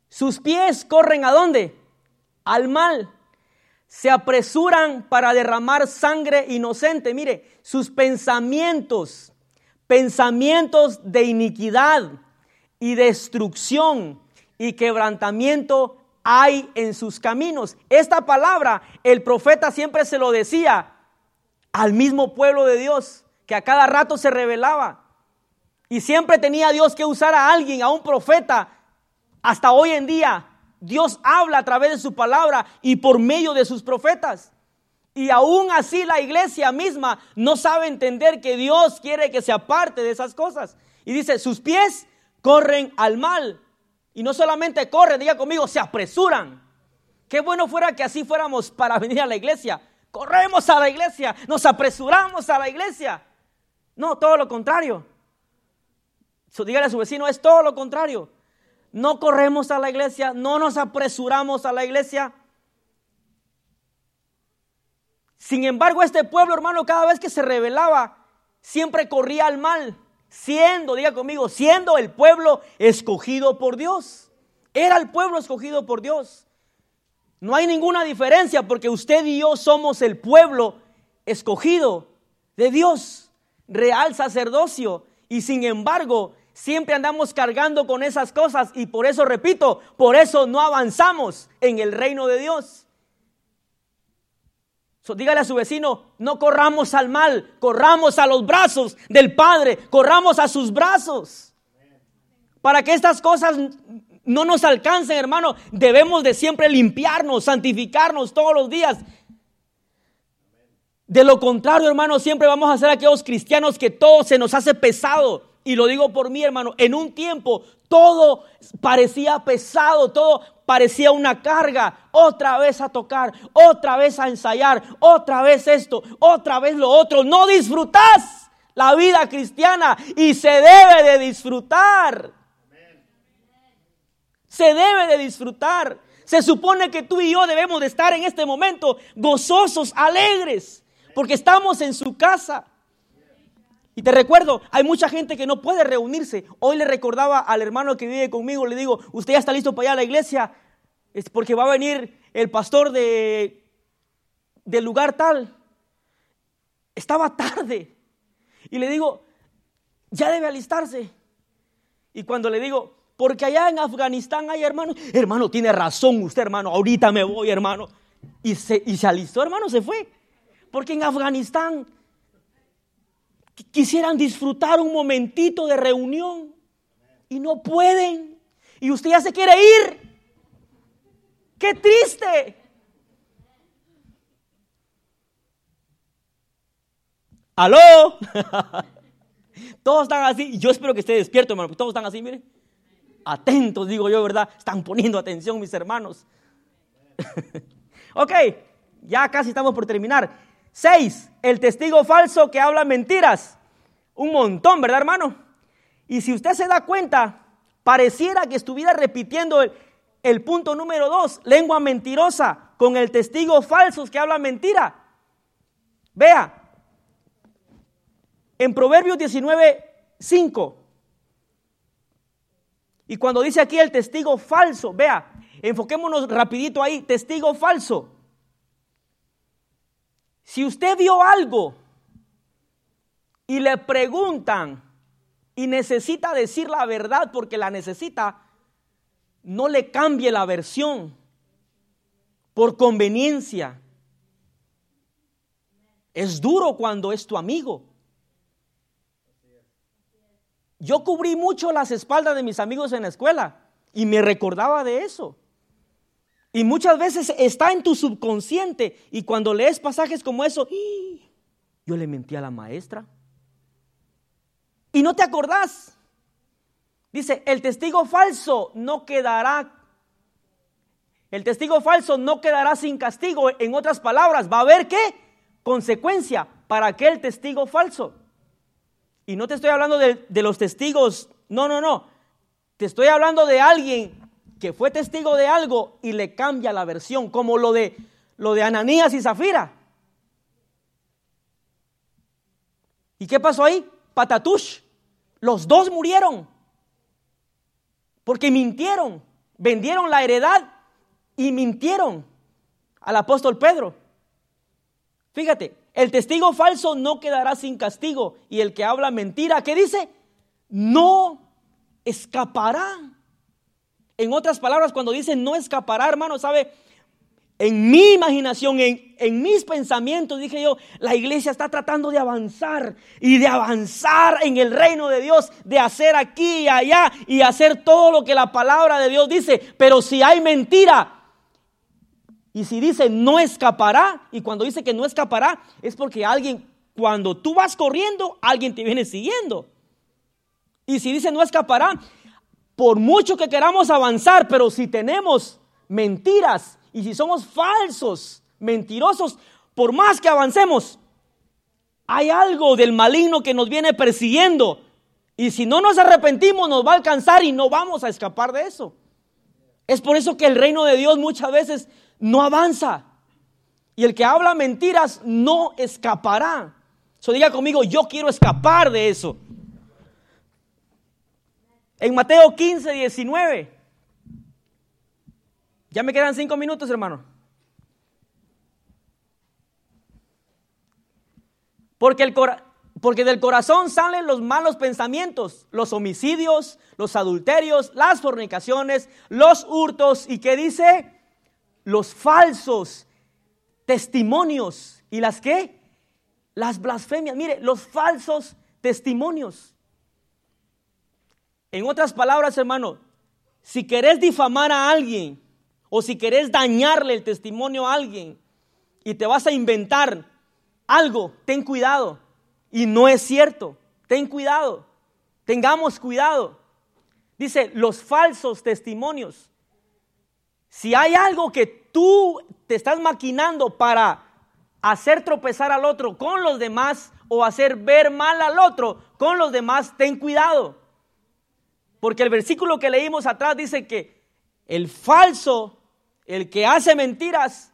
Sus pies corren a dónde? Al mal. Se apresuran para derramar sangre inocente. Mire, sus pensamientos, pensamientos de iniquidad y destrucción y quebrantamiento hay en sus caminos. Esta palabra el profeta siempre se lo decía al mismo pueblo de Dios, que a cada rato se revelaba. Y siempre tenía Dios que usar a alguien, a un profeta. Hasta hoy en día Dios habla a través de su palabra y por medio de sus profetas. Y aún así la iglesia misma no sabe entender que Dios quiere que se aparte de esas cosas. Y dice, sus pies corren al mal. Y no solamente corren, diga conmigo, se apresuran. Qué bueno fuera que así fuéramos para venir a la iglesia. Corremos a la iglesia, nos apresuramos a la iglesia. No, todo lo contrario. dígale a su vecino, es todo lo contrario. No corremos a la iglesia, no nos apresuramos a la iglesia. Sin embargo, este pueblo, hermano, cada vez que se rebelaba, siempre corría al mal siendo, diga conmigo, siendo el pueblo escogido por Dios. Era el pueblo escogido por Dios. No hay ninguna diferencia porque usted y yo somos el pueblo escogido de Dios, real sacerdocio. Y sin embargo, siempre andamos cargando con esas cosas y por eso, repito, por eso no avanzamos en el reino de Dios dígale a su vecino, no corramos al mal, corramos a los brazos del Padre, corramos a sus brazos. Para que estas cosas no nos alcancen, hermano, debemos de siempre limpiarnos, santificarnos todos los días. De lo contrario, hermano, siempre vamos a ser aquellos cristianos que todo se nos hace pesado. Y lo digo por mí, hermano, en un tiempo todo parecía pesado, todo parecía una carga. Otra vez a tocar, otra vez a ensayar, otra vez esto, otra vez lo otro. No disfrutas la vida cristiana y se debe de disfrutar. Se debe de disfrutar. Se supone que tú y yo debemos de estar en este momento gozosos, alegres, porque estamos en su casa. Y te recuerdo, hay mucha gente que no puede reunirse. Hoy le recordaba al hermano que vive conmigo, le digo, usted ya está listo para ir a la iglesia, es porque va a venir el pastor de, del lugar tal. Estaba tarde. Y le digo, ya debe alistarse. Y cuando le digo, porque allá en Afganistán hay hermanos, hermano, tiene razón usted, hermano, ahorita me voy, hermano. Y se, y se alistó, hermano, se fue. Porque en Afganistán quisieran disfrutar un momentito de reunión y no pueden. Y usted ya se quiere ir. ¡Qué triste! ¿Aló? todos están así. Yo espero que esté despierto, hermano. Todos están así, miren. Atentos, digo yo, ¿verdad? Están poniendo atención, mis hermanos. ok, ya casi estamos por terminar. Seis, el testigo falso que habla mentiras. Un montón, ¿verdad, hermano? Y si usted se da cuenta, pareciera que estuviera repitiendo el, punto número dos, lengua mentirosa, con el testigo falso que habla mentira. Vea, en Proverbios 19, 5. Y cuando dice aquí el testigo falso, vea, enfoquémonos rapidito ahí, testigo falso. Si usted vio algo y le preguntan y necesita decir la verdad porque la necesita, no le cambie la versión por conveniencia. Es duro cuando es tu amigo. yo cubrí mucho las espaldas de mis amigos en la escuela y me recordaba de eso. Y muchas veces está en tu subconsciente y cuando lees pasajes como eso, yo le mentí a la maestra. Y no te acordás. Dice, el testigo falso no quedará el testigo falso no quedará sin castigo. En otras palabras, va a haber qué? Consecuencia para aquel testigo falso. Y no te estoy hablando de, los testigos, no, no, no. Te estoy hablando de alguien que fue testigo de algo y le cambia la versión, como lo de, lo de Ananías y Zafira. ¿Y qué pasó ahí? Patatush. Los dos murieron. Porque mintieron. Vendieron la heredad y mintieron al apóstol Pedro. Fíjate, el testigo falso no quedará sin castigo y el que habla mentira, ¿qué dice? No escapará. En otras palabras, cuando dice no escapará, hermano, ¿sabe? En mi imaginación, en, en, mis pensamientos, dije yo, la iglesia está tratando de avanzar y de avanzar en el reino de Dios, de hacer aquí y allá y hacer todo lo que la palabra de Dios dice. Pero si hay mentira, y si dice no escapará, y cuando dice que no escapará, es porque alguien, cuando tú vas corriendo, alguien te viene siguiendo. Y si dice no escapará, por mucho que queramos avanzar, pero si tenemos mentiras y si somos falsos, mentirosos, por más que avancemos, hay algo del maligno que nos viene persiguiendo. Y si no nos arrepentimos, nos va a alcanzar y no vamos a escapar de eso. Es por eso que el reino de Dios muchas veces no avanza. Y el que habla mentiras no escapará. So diga conmigo, yo quiero escapar de eso. En Mateo 15, 19. Ya me quedan cinco minutos, hermano. Porque, el porque del corazón salen los malos pensamientos, los homicidios, los adulterios, las fornicaciones, los hurtos. ¿Y qué dice? los falsos testimonios y las qué? Las blasfemias. Mire, los falsos testimonios. En otras palabras, hermano, si querés difamar a alguien o si querés dañarle el testimonio a alguien y te vas a inventar algo, ten cuidado. Y no es cierto. Ten cuidado. Tengamos cuidado. Dice, los falsos testimonios. Si hay algo que tú te estás maquinando para hacer tropezar al otro con los demás o hacer ver mal al otro con los demás, ten cuidado. Porque el versículo que leímos atrás dice que el falso, el que hace mentiras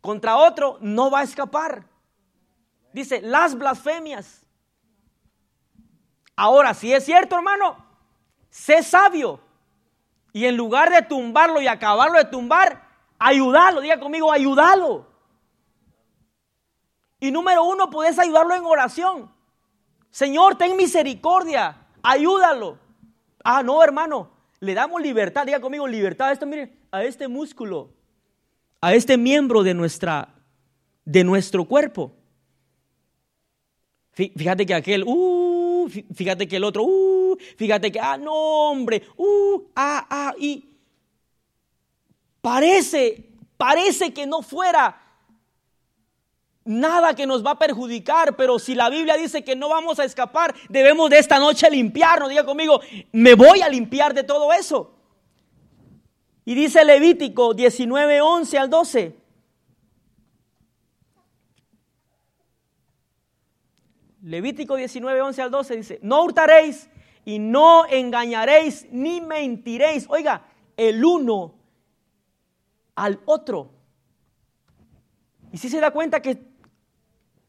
contra otro, no va a escapar. Dice, las blasfemias. Ahora, si es cierto, hermano, sé sabio. Y en lugar de tumbarlo y acabarlo de tumbar, ayudarlo. Diga conmigo, ayúdalo. Y número uno, puedes ayudarlo en oración. Señor, ten misericordia, ayúdalo. Ah, no, hermano, le damos libertad. Diga conmigo, libertad a esto, mire, a este músculo, a este miembro de nuestra, de nuestro cuerpo. Fíjate que aquel, uh, fíjate que el otro, uh, fíjate que, ah, no, hombre, uh, ah, ah, y parece, parece que no fuera nada que nos va a perjudicar, pero si la Biblia dice que no vamos a escapar, debemos de esta noche limpiarnos. Diga conmigo, me voy a limpiar de todo eso. Y dice Levítico 19, 11 al 12. Levítico 19, 11 al 12 dice, no hurtaréis y no engañaréis ni mentiréis. Oiga, el uno al otro. Y si se da cuenta que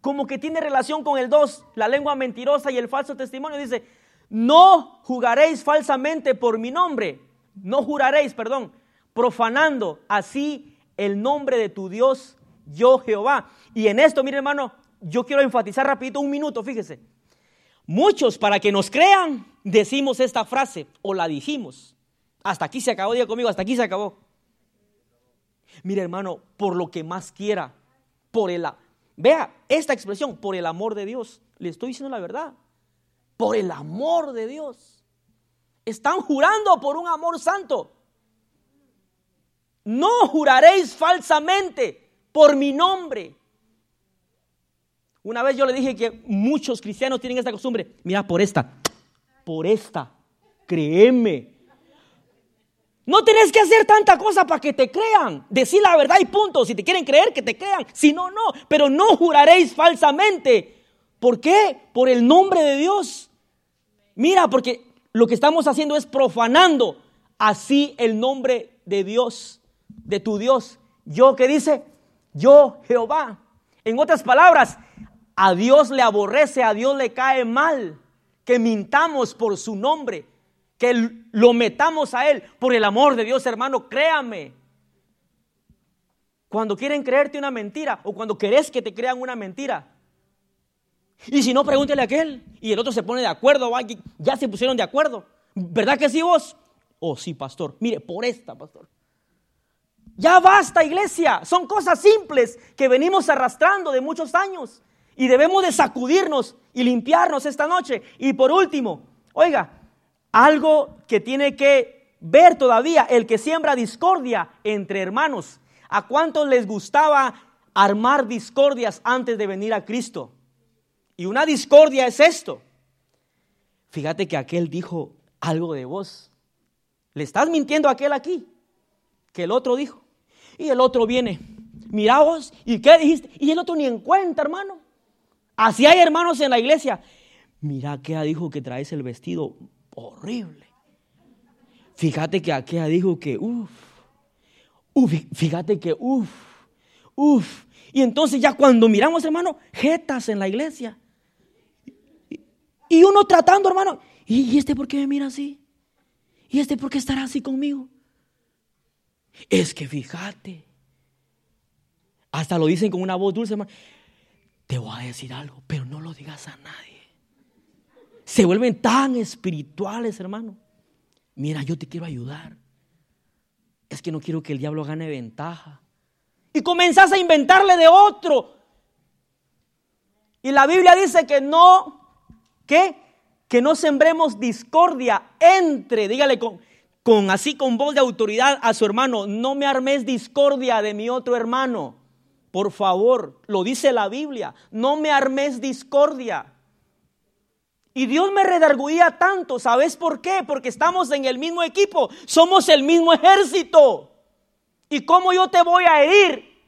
como que tiene relación con el dos, la lengua mentirosa y el falso testimonio, dice, no jugaréis falsamente por mi nombre, no juraréis, perdón, profanando así el nombre de tu Dios, yo Jehová. Y en esto, mire hermano, yo quiero enfatizar rapidito un minuto, fíjese. Muchos, para que nos crean, decimos esta frase o la dijimos. Hasta aquí se acabó, diga conmigo, hasta aquí se acabó. Mire, hermano, por lo que más quiera, por el vea esta expresión, por el amor de Dios, le estoy diciendo la verdad. por el amor de Dios. Están jurando por un amor santo. No juraréis falsamente por mi nombre. Una vez yo le dije que muchos cristianos tienen esta costumbre. Mira, por esta, por esta, créeme. No tenés que hacer tanta cosa para que te crean. Decir la verdad y punto. Si te quieren creer, que te crean. Si no, no. Pero no juraréis falsamente. ¿Por qué? Por el nombre de Dios. Mira, porque lo que estamos haciendo es profanando así el nombre de Dios de tu Dios. Yo que dice, yo Jehová. En otras palabras, a Dios le aborrece, a Dios le cae mal que mintamos por su nombre, lo metamos a Él por el amor de Dios, hermano, créame. Cuando quieren creerte una mentira o cuando querés que te crean una mentira. Y si no, pregúntele a aquel. Y el otro se pone de acuerdo, ya se pusieron de acuerdo. ¿Verdad que sí vos? Oh, sí, pastor. Mire, por esta, pastor. Ya basta, iglesia. Son cosas simples que venimos arrastrando de muchos años. Y debemos de sacudirnos y limpiarnos esta noche. Y por último, oiga, algo que tiene que ver todavía, el que siembra discordia entre hermanos. ¿A cuántos les gustaba armar discordias antes de venir a Cristo? Y una discordia es esto. Fíjate que aquel dijo algo de vos. Le estás mintiendo a aquel aquí, que el otro dijo. Y el otro viene, mira vos, ¿y qué dijiste? Y el otro ni en cuenta, hermano. Así hay hermanos en la iglesia. Mira que dijo que traes el vestido horrible. Fíjate que aquella dijo que, uff, uf, fíjate que, uff, uff. Y entonces ya cuando miramos, hermano, jetas en la iglesia. Y uno tratando, hermano, ¿y este por qué me mira así? ¿Y este por qué estará así conmigo? Es que fíjate. Hasta lo dicen con una voz dulce, hermano. Te voy a decir algo, pero no lo digas a nadie. Se vuelven tan espirituales, hermano. Mira, yo te quiero ayudar. Es que no quiero que el diablo gane ventaja. Y comenzás a inventarle de otro. Y la Biblia dice que no, ¿qué? Que no sembremos discordia entre, dígale con, con así con voz de autoridad a su hermano, no me armes discordia de mi otro hermano. Por favor, lo dice la Biblia, no me armes discordia. Y Dios me redarguía tanto, ¿sabes por qué? Porque estamos en el mismo equipo, somos el mismo ejército. ¿Y cómo yo te voy a herir?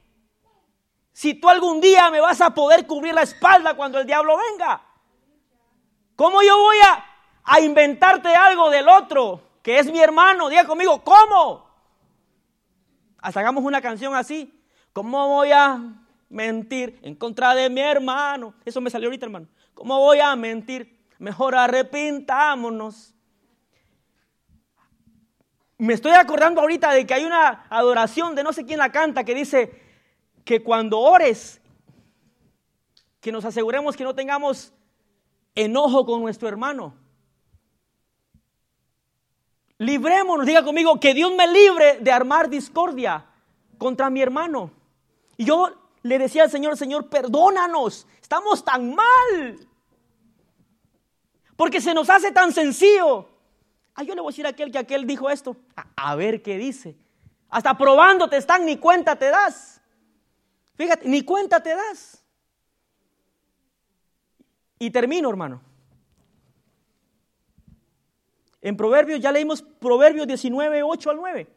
Si tú algún día me vas a poder cubrir la espalda cuando el diablo venga. ¿Cómo yo voy a, a inventarte algo del otro? que es mi hermano. Diga conmigo, ¿cómo? Hasta hagamos una canción así. ¿Cómo voy a mentir en contra de mi hermano? Eso me salió ahorita, hermano. ¿Cómo voy a mentir? Mejor arrepintámonos. Me estoy acordando ahorita de que hay una adoración de no sé quién la canta que dice que cuando ores, que nos aseguremos que no tengamos enojo con nuestro hermano. Librémonos, diga conmigo, que Dios me libre de armar discordia contra mi hermano. Y yo le decía al Señor, Señor, perdónanos, estamos tan mal. Porque se nos hace tan sencillo. Ah, yo le voy a decir a aquel que aquel dijo esto. A, a ver qué dice. Hasta probándote están, ni cuenta te das. Fíjate, ni cuenta te das. Y termino, hermano. En Proverbios ya leímos Proverbios 19, 8 al 9.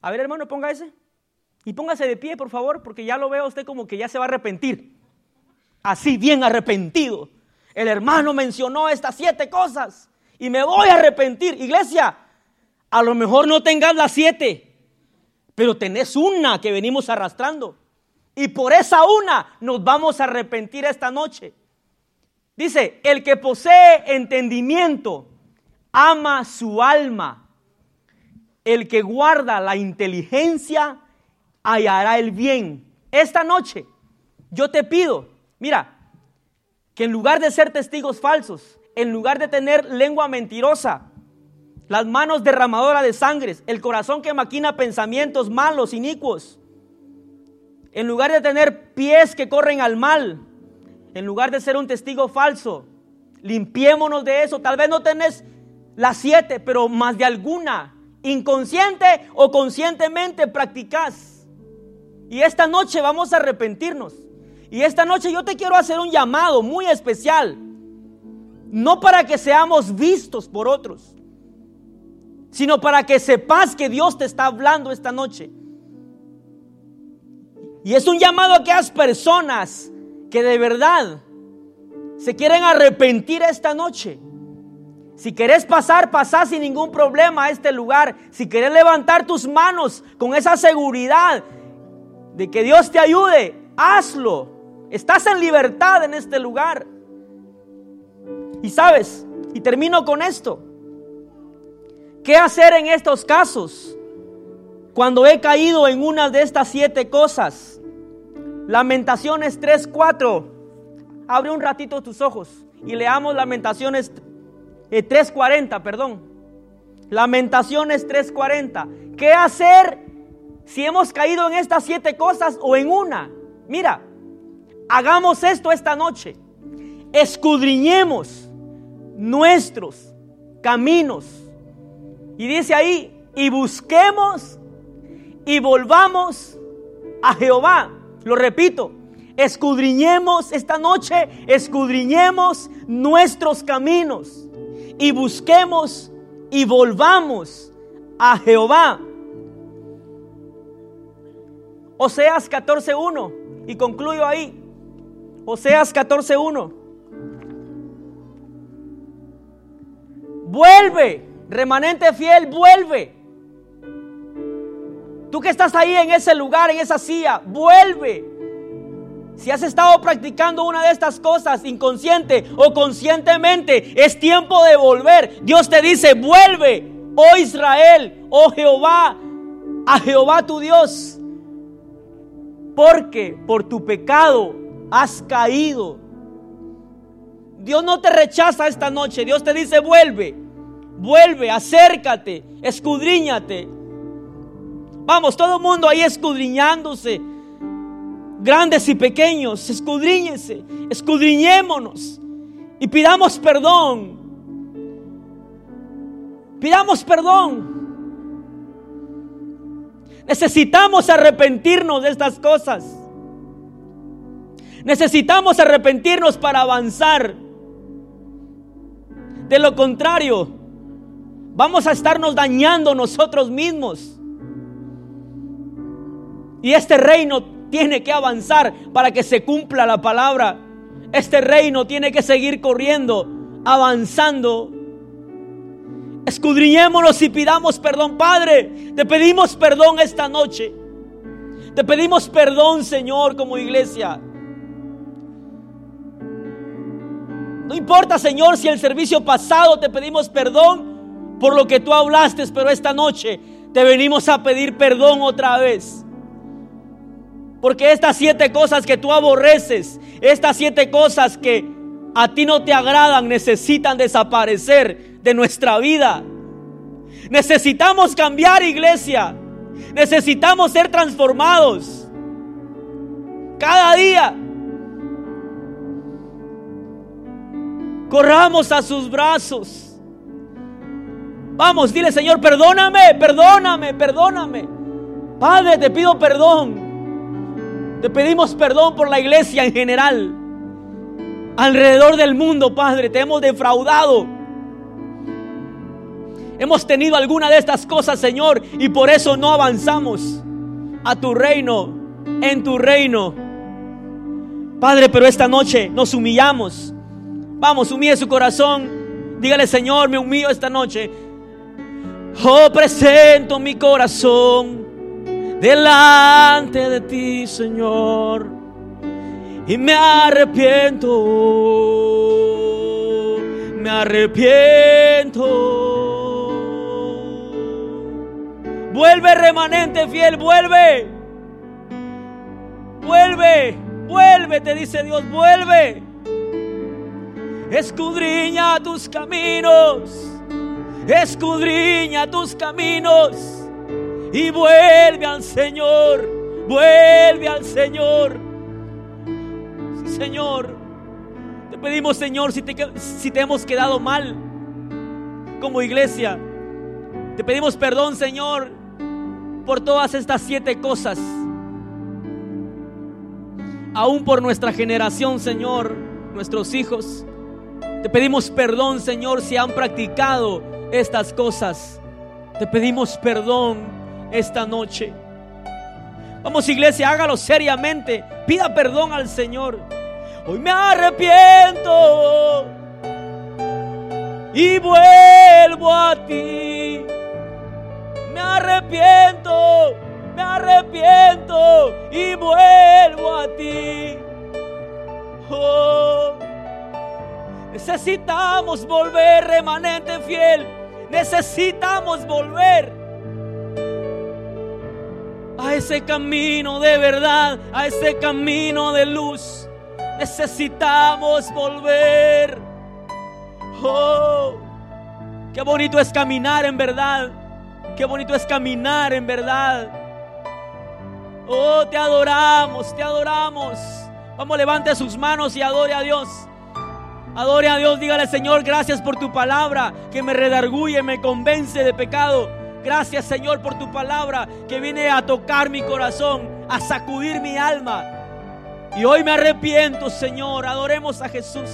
A ver, hermano, ponga ese. Y póngase de pie, por favor, porque ya lo veo usted como que ya se va a arrepentir. Así, bien arrepentido. El hermano mencionó estas siete cosas y me voy a arrepentir. Iglesia, a lo mejor no tengas las siete, pero tenés una que venimos arrastrando. Y por esa una nos vamos a arrepentir esta noche. Dice, el que posee entendimiento ama su alma. El que guarda la inteligencia hallará el bien. Esta noche yo te pido, mira, que en lugar de ser testigos falsos, en lugar de tener lengua mentirosa, las manos derramadoras de sangres, el corazón que maquina pensamientos malos, inicuos, en lugar de tener pies que corren al mal, En lugar de ser un testigo falso, limpiémonos de eso. Tal vez no tenés las siete, pero más de alguna, inconsciente o conscientemente practicás. Y esta noche vamos a arrepentirnos. Y esta noche yo te quiero hacer un llamado muy especial. No para que seamos vistos por otros, sino para que sepas que Dios te está hablando esta noche. Y es un llamado a aquellas personas que de verdad se quieren arrepentir esta noche. Si querés pasar, pasá sin ningún problema a este lugar. Si querés levantar tus manos con esa seguridad de que Dios te ayude, hazlo. Estás en libertad en este lugar. Y sabes, y termino con esto. ¿Qué hacer en estos casos? Cuando he caído en una de estas siete cosas. Lamentaciones 3:4. Abre un ratito tus ojos y leamos Lamentaciones 3:40, eh, perdón. Lamentaciones 3:40. ¿Qué hacer si hemos caído en estas siete cosas o en una? Mira, hagamos esto esta noche. Escudriñemos nuestros caminos. Y dice ahí, y busquemos y volvamos a Jehová. Lo repito, escudriñemos esta noche, escudriñemos nuestros caminos y busquemos y volvamos a Jehová. Oseas 14.1 y concluyo ahí. Oseas 14.1. Vuelve, remanente fiel, vuelve Tú que estás ahí en ese lugar, en esa silla, vuelve. Si has estado practicando una de estas cosas inconsciente o conscientemente, es tiempo de volver. Dios te dice, vuelve, oh Israel, oh Jehová, a Jehová tu Dios. Porque por tu pecado has caído. Dios no te rechaza esta noche. Dios te dice, vuelve, vuelve, acércate, escudriñate. Vamos, todo el mundo ahí escudriñándose. Grandes y pequeños, escudriñense, escudriñémonos y pidamos perdón. Pidamos perdón. Necesitamos arrepentirnos de estas cosas. Necesitamos arrepentirnos para avanzar. De lo contrario, vamos a estarnos dañando nosotros mismos. Y este reino tiene que avanzar para que se cumpla la palabra. Este reino tiene que seguir corriendo, avanzando. Escudriñémonos y pidamos perdón, Padre. Te pedimos perdón esta noche. Te pedimos perdón, Señor, como iglesia. No importa, Señor, si el servicio pasado te pedimos perdón por lo que tú hablaste, pero esta noche te venimos a pedir perdón otra vez. Porque estas siete cosas que tú aborreces, estas siete cosas que a ti no te agradan, necesitan desaparecer de nuestra vida. Necesitamos cambiar iglesia. Necesitamos ser transformados. Cada día. Corramos a sus brazos. Vamos, dile Señor, perdóname, perdóname, perdóname. Padre, te pido perdón. Te pedimos perdón por la iglesia en general. Alrededor del mundo, Padre, te hemos defraudado. Hemos tenido alguna de estas cosas, Señor, y por eso no avanzamos a tu reino, en tu reino. Padre, pero esta noche nos humillamos. Vamos, humille su corazón. Dígale, Señor, me humillo esta noche. Oh, presento mi corazón delante de ti, Señor, y me arrepiento, me arrepiento. Vuelve remanente fiel, vuelve. Vuelve, vuelve, te dice Dios, vuelve. Escudriña tus caminos, escudriña tus caminos y vuelve al Señor, vuelve al Señor. Señor, pedimos, Señor, si te, si te hemos quedado mal como iglesia. Te pedimos perdón, Señor, por todas estas siete cosas. Aún por nuestra generación, Señor, nuestros hijos. Te pedimos perdón, Señor, si han practicado estas cosas. Te pedimos perdón esta noche. Vamos iglesia, hágalo seriamente. Pida perdón al Señor. Hoy me arrepiento y vuelvo a ti. Me arrepiento, me arrepiento y vuelvo a ti. Oh, necesitamos volver, remanente fiel. Necesitamos volver a ese camino de verdad, a ese camino de luz. Necesitamos volver. Oh, qué bonito es caminar en verdad. Qué bonito es caminar en verdad. Oh, te adoramos, te adoramos. Vamos, levante sus manos y adore a Dios. Adore a Dios, dígale Señor, gracias por tu palabra que me redarguye, me convence de pecado. Gracias Señor por tu palabra que viene a tocar mi corazón, a sacudir mi alma. Y hoy me arrepiento Señor, adoremos a Jesús.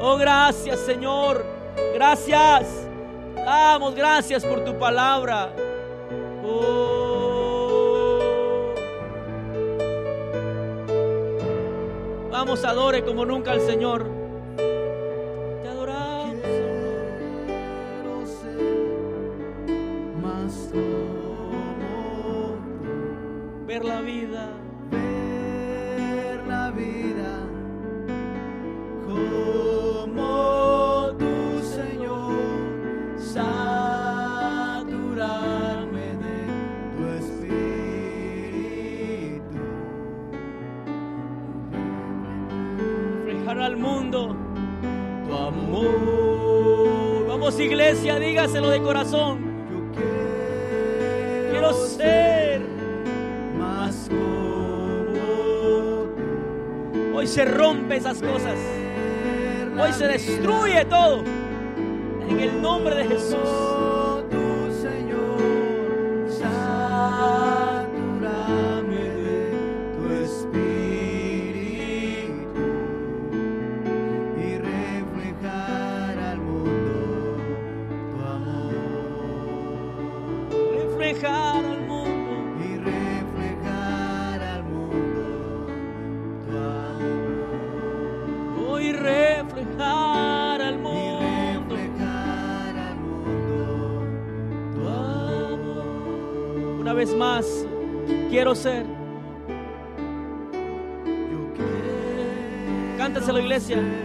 Oh, gracias Señor, gracias. Damos gracias por tu palabra. Oh. Vamos, adore como nunca al Señor. Iglesia, dígaselo de corazón. Yo quiero, Quiero ser. más como Hoy se rompe esas cosas. Hoy se destruye todo. En el nombre de Jesús. Iglesia.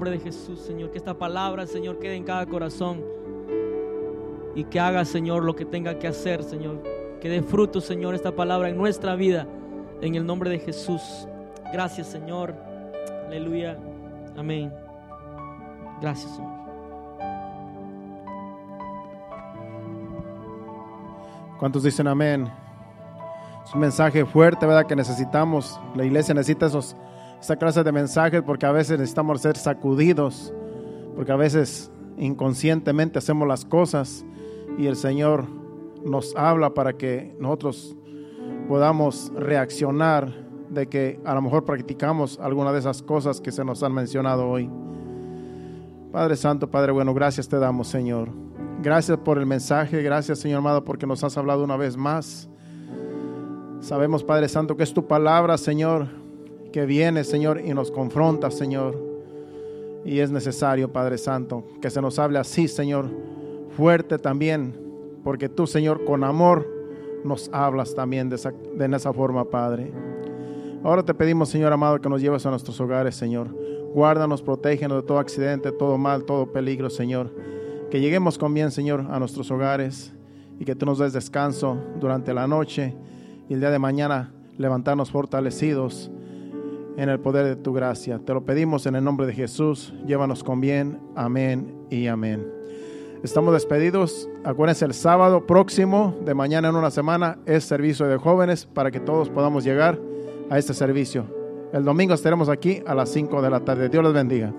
Nombre de Jesús, Señor, que esta palabra, Señor, quede en cada corazón y que haga, Señor, lo que tenga que hacer, Señor. Que dé fruto, Señor, esta palabra en nuestra vida. En el nombre de Jesús. Gracias, Señor. Aleluya. Amén. Gracias, Señor. ¿Cuántos dicen amén? Es un mensaje fuerte, ¿verdad? Que necesitamos. La iglesia necesita esos, esa clase de mensajes porque a veces necesitamos ser sacudidos, porque a veces inconscientemente hacemos las cosas y el Señor nos habla para que nosotros podamos reaccionar de que a lo mejor practicamos alguna de esas cosas que se nos han mencionado hoy. Padre Santo, Padre bueno, gracias te damos, Señor. Gracias por el mensaje, gracias, Señor amado, porque nos has hablado una vez más. Sabemos, Padre Santo, que es tu palabra, Señor, que viene, Señor, y nos confronta, Señor. Y es necesario, Padre Santo, que se nos hable así, Señor, fuerte también, porque tú, Señor, con amor nos hablas también de esa, de esa forma, Padre. Ahora te pedimos, Señor amado, que nos lleves a nuestros hogares, Señor. Guárdanos, protégenos de todo accidente, todo mal, todo peligro, Señor. Que lleguemos con bien, Señor, a nuestros hogares y que tú nos des descanso durante la noche y el día de mañana levantarnos fortalecidos en el poder de tu gracia. Te lo pedimos en el nombre de Jesús. Llévanos con bien. Amén y amén. Estamos despedidos. Acuérdense, el sábado próximo de mañana en una semana es servicio de jóvenes para que todos podamos llegar a este servicio. El domingo estaremos aquí a las 5 de la tarde. Dios les bendiga.